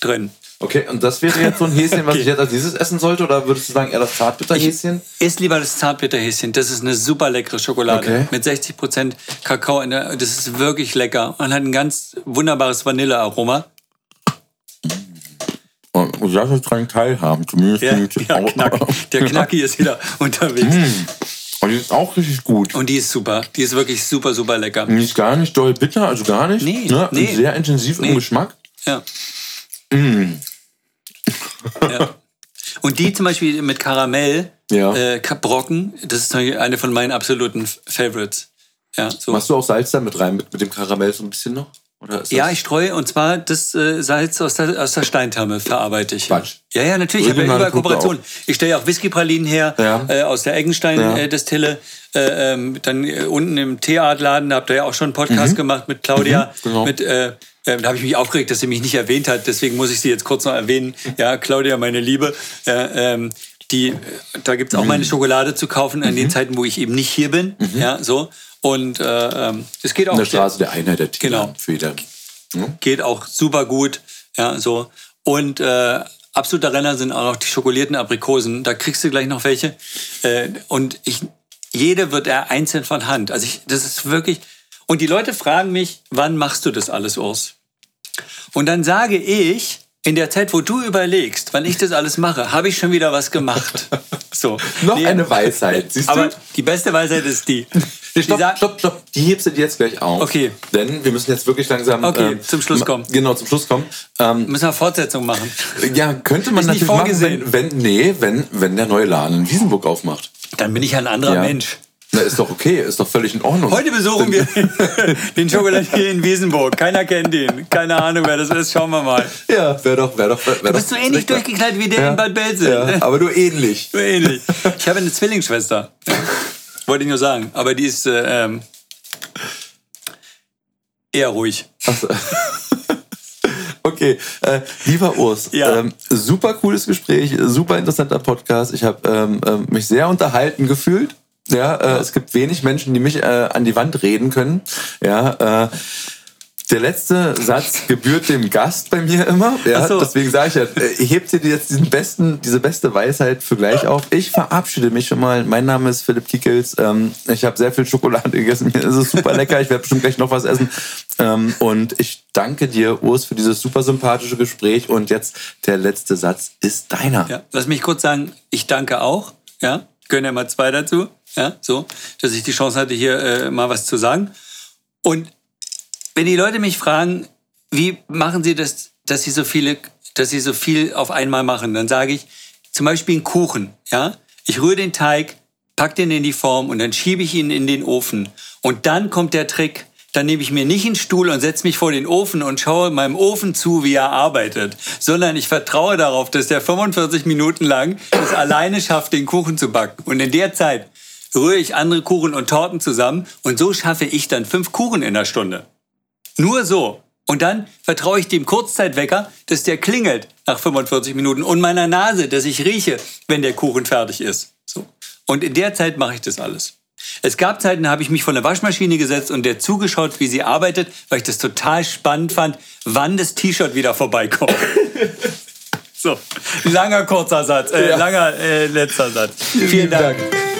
drin. Okay, und das wäre jetzt so ein Häschen, was Okay. ich jetzt als dieses essen sollte? Oder würdest du sagen, eher das Zartbitterhäschen? Isst lieber das Zartbitterhäschen. Das ist eine super leckere Schokolade. Okay. Mit 60% Kakao. In der, das ist wirklich lecker. Und hat ein ganz wunderbares Vanillearoma. Und du darfst dran teilhaben. Zumindest Ja, nicht. ja, knack. Der Knacki ist wieder unterwegs. Und die ist auch richtig gut. Und die ist super. Die ist wirklich super, super lecker. Die ist gar nicht doll bitter, also gar nicht. Nee, ne? nee. Sehr intensiv Nee. im Geschmack. Ja. ja. Und die zum Beispiel mit Karamell, Ja. äh, Brocken, das ist eine von meinen absoluten Favorites. Ja, so. Machst du auch Salz da mit rein, mit, mit dem Karamell so ein bisschen noch? Ja, ich streue und zwar das äh, Salz aus der, aus der Steintherme verarbeite ich. Quatsch. Ja, ja, natürlich. Ich habe ja überall Kooperationen. Ich stelle ja auch Whiskypralinen her Ja. äh, aus der Ja. Eggenstein-Destille. Äh, ähm, dann äh, unten im Teeartladen, da habt ihr ja auch schon einen Podcast gemacht mit Claudia. Mhm, genau. mit, äh, äh, da habe ich mich aufgeregt, dass sie mich nicht erwähnt hat. Deswegen muss ich sie jetzt kurz noch erwähnen. Ja, Claudia, meine Liebe. Äh, ähm, die, äh, da gibt's auch Mhm. meine Schokolade zu kaufen an den Zeiten, wo ich eben nicht hier bin. Ja, so. Und äh, ähm, es geht auch In der Straße der Einheit der Tiere. Genau. Für jeder. geht auch super gut. Ja, so. Und äh, absoluter Renner sind auch noch die schokolierten Aprikosen. Da kriegst du gleich noch welche. Äh, und ich, jede wird er einzeln von Hand. Also ich, das ist wirklich. Und die Leute fragen mich, wann machst du das alles, Urs? Und dann sage ich, in der Zeit, wo du überlegst, wann ich das alles mache, habe ich schon wieder was gemacht. So. Noch Nee, eine Weisheit, siehst Aber du? die beste Weisheit ist die. Nee, die stopp, stopp, stopp. Die hebst du dir jetzt gleich auf. Okay. Denn wir müssen jetzt wirklich langsam Okay, zum Schluss kommen. Genau, zum Schluss kommen. Ähm, Müssen wir Fortsetzung machen. ja, könnte man Ist nicht natürlich machen, vorgesehen. wenn, wenn, nee, wenn, wenn der neue Laden in Wiesenburg aufmacht. Dann bin ich ein anderer Ja. Mensch. Na, ist doch okay, ist doch völlig in Ordnung. Heute besuchen wir den Schokoladier in Wiesenburg. Keiner kennt ihn. Keine Ahnung, wer das ist. Schauen wir mal. Ja, wäre doch, wäre doch, wär Du bist so ähnlich durchgeknallt wie der Ja. in Bad Belzig. Ja, aber du ähnlich. So ähnlich. Ich habe eine Zwillingsschwester. Wollte ich nur sagen. Aber die ist äh, ähm, eher ruhig. Okay, äh, lieber Urs, Ja. ähm, super cooles Gespräch, super interessanter Podcast. Ich habe ähm, ähm, mich sehr unterhalten gefühlt. Ja, äh, es gibt wenig Menschen, die mich äh, an die Wand reden können. Ja, äh, der letzte Satz gebührt dem Gast bei mir immer. Ja, so. deswegen sage ich ja, äh, hebt dir jetzt diesen besten, diese beste Weisheit für gleich auf. Ich verabschiede mich schon mal. Mein Name ist Philipp Kiekels. Ähm, ich habe sehr viel Schokolade gegessen. Mir ist es super lecker. Ich werde bestimmt gleich noch was essen. Ähm, und ich danke dir, Urs, für dieses super sympathische Gespräch. Und jetzt der letzte Satz ist deiner. Ja, lass mich kurz sagen, ich danke auch. Ja, gönn ja mal zwei dazu. Ja, so, dass ich die Chance hatte, hier äh, mal was zu sagen. Und wenn die Leute mich fragen, wie machen sie das, dass sie so viele, dass sie so viel auf einmal machen, dann sage ich zum Beispiel einen Kuchen. Ja, ich rühre den Teig, pack den in die Form und dann schiebe ich ihn in den Ofen. Und dann kommt der Trick. Dann nehme ich mir nicht einen Stuhl und setze mich vor den Ofen und schaue meinem Ofen zu, wie er arbeitet, sondern ich vertraue darauf, dass der 45 Minuten lang es alleine schafft, den Kuchen zu backen. Und in der Zeit rühre ich andere Kuchen und Torten zusammen und so schaffe ich dann fünf Kuchen in der Stunde. Nur so. Und dann vertraue ich dem Kurzzeitwecker, dass der klingelt nach 45 Minuten und meiner Nase, dass ich rieche, wenn der Kuchen fertig ist. So. Und in der Zeit mache ich das alles. Es gab Zeiten, da habe ich mich vor eine Waschmaschine gesetzt und der zugeschaut, wie sie arbeitet, weil ich das total spannend fand, wann das T-Shirt wieder vorbeikommt. so, langer kurzer Satz, äh, Ja. langer äh, letzter Satz. Vielen, Dank. Dank.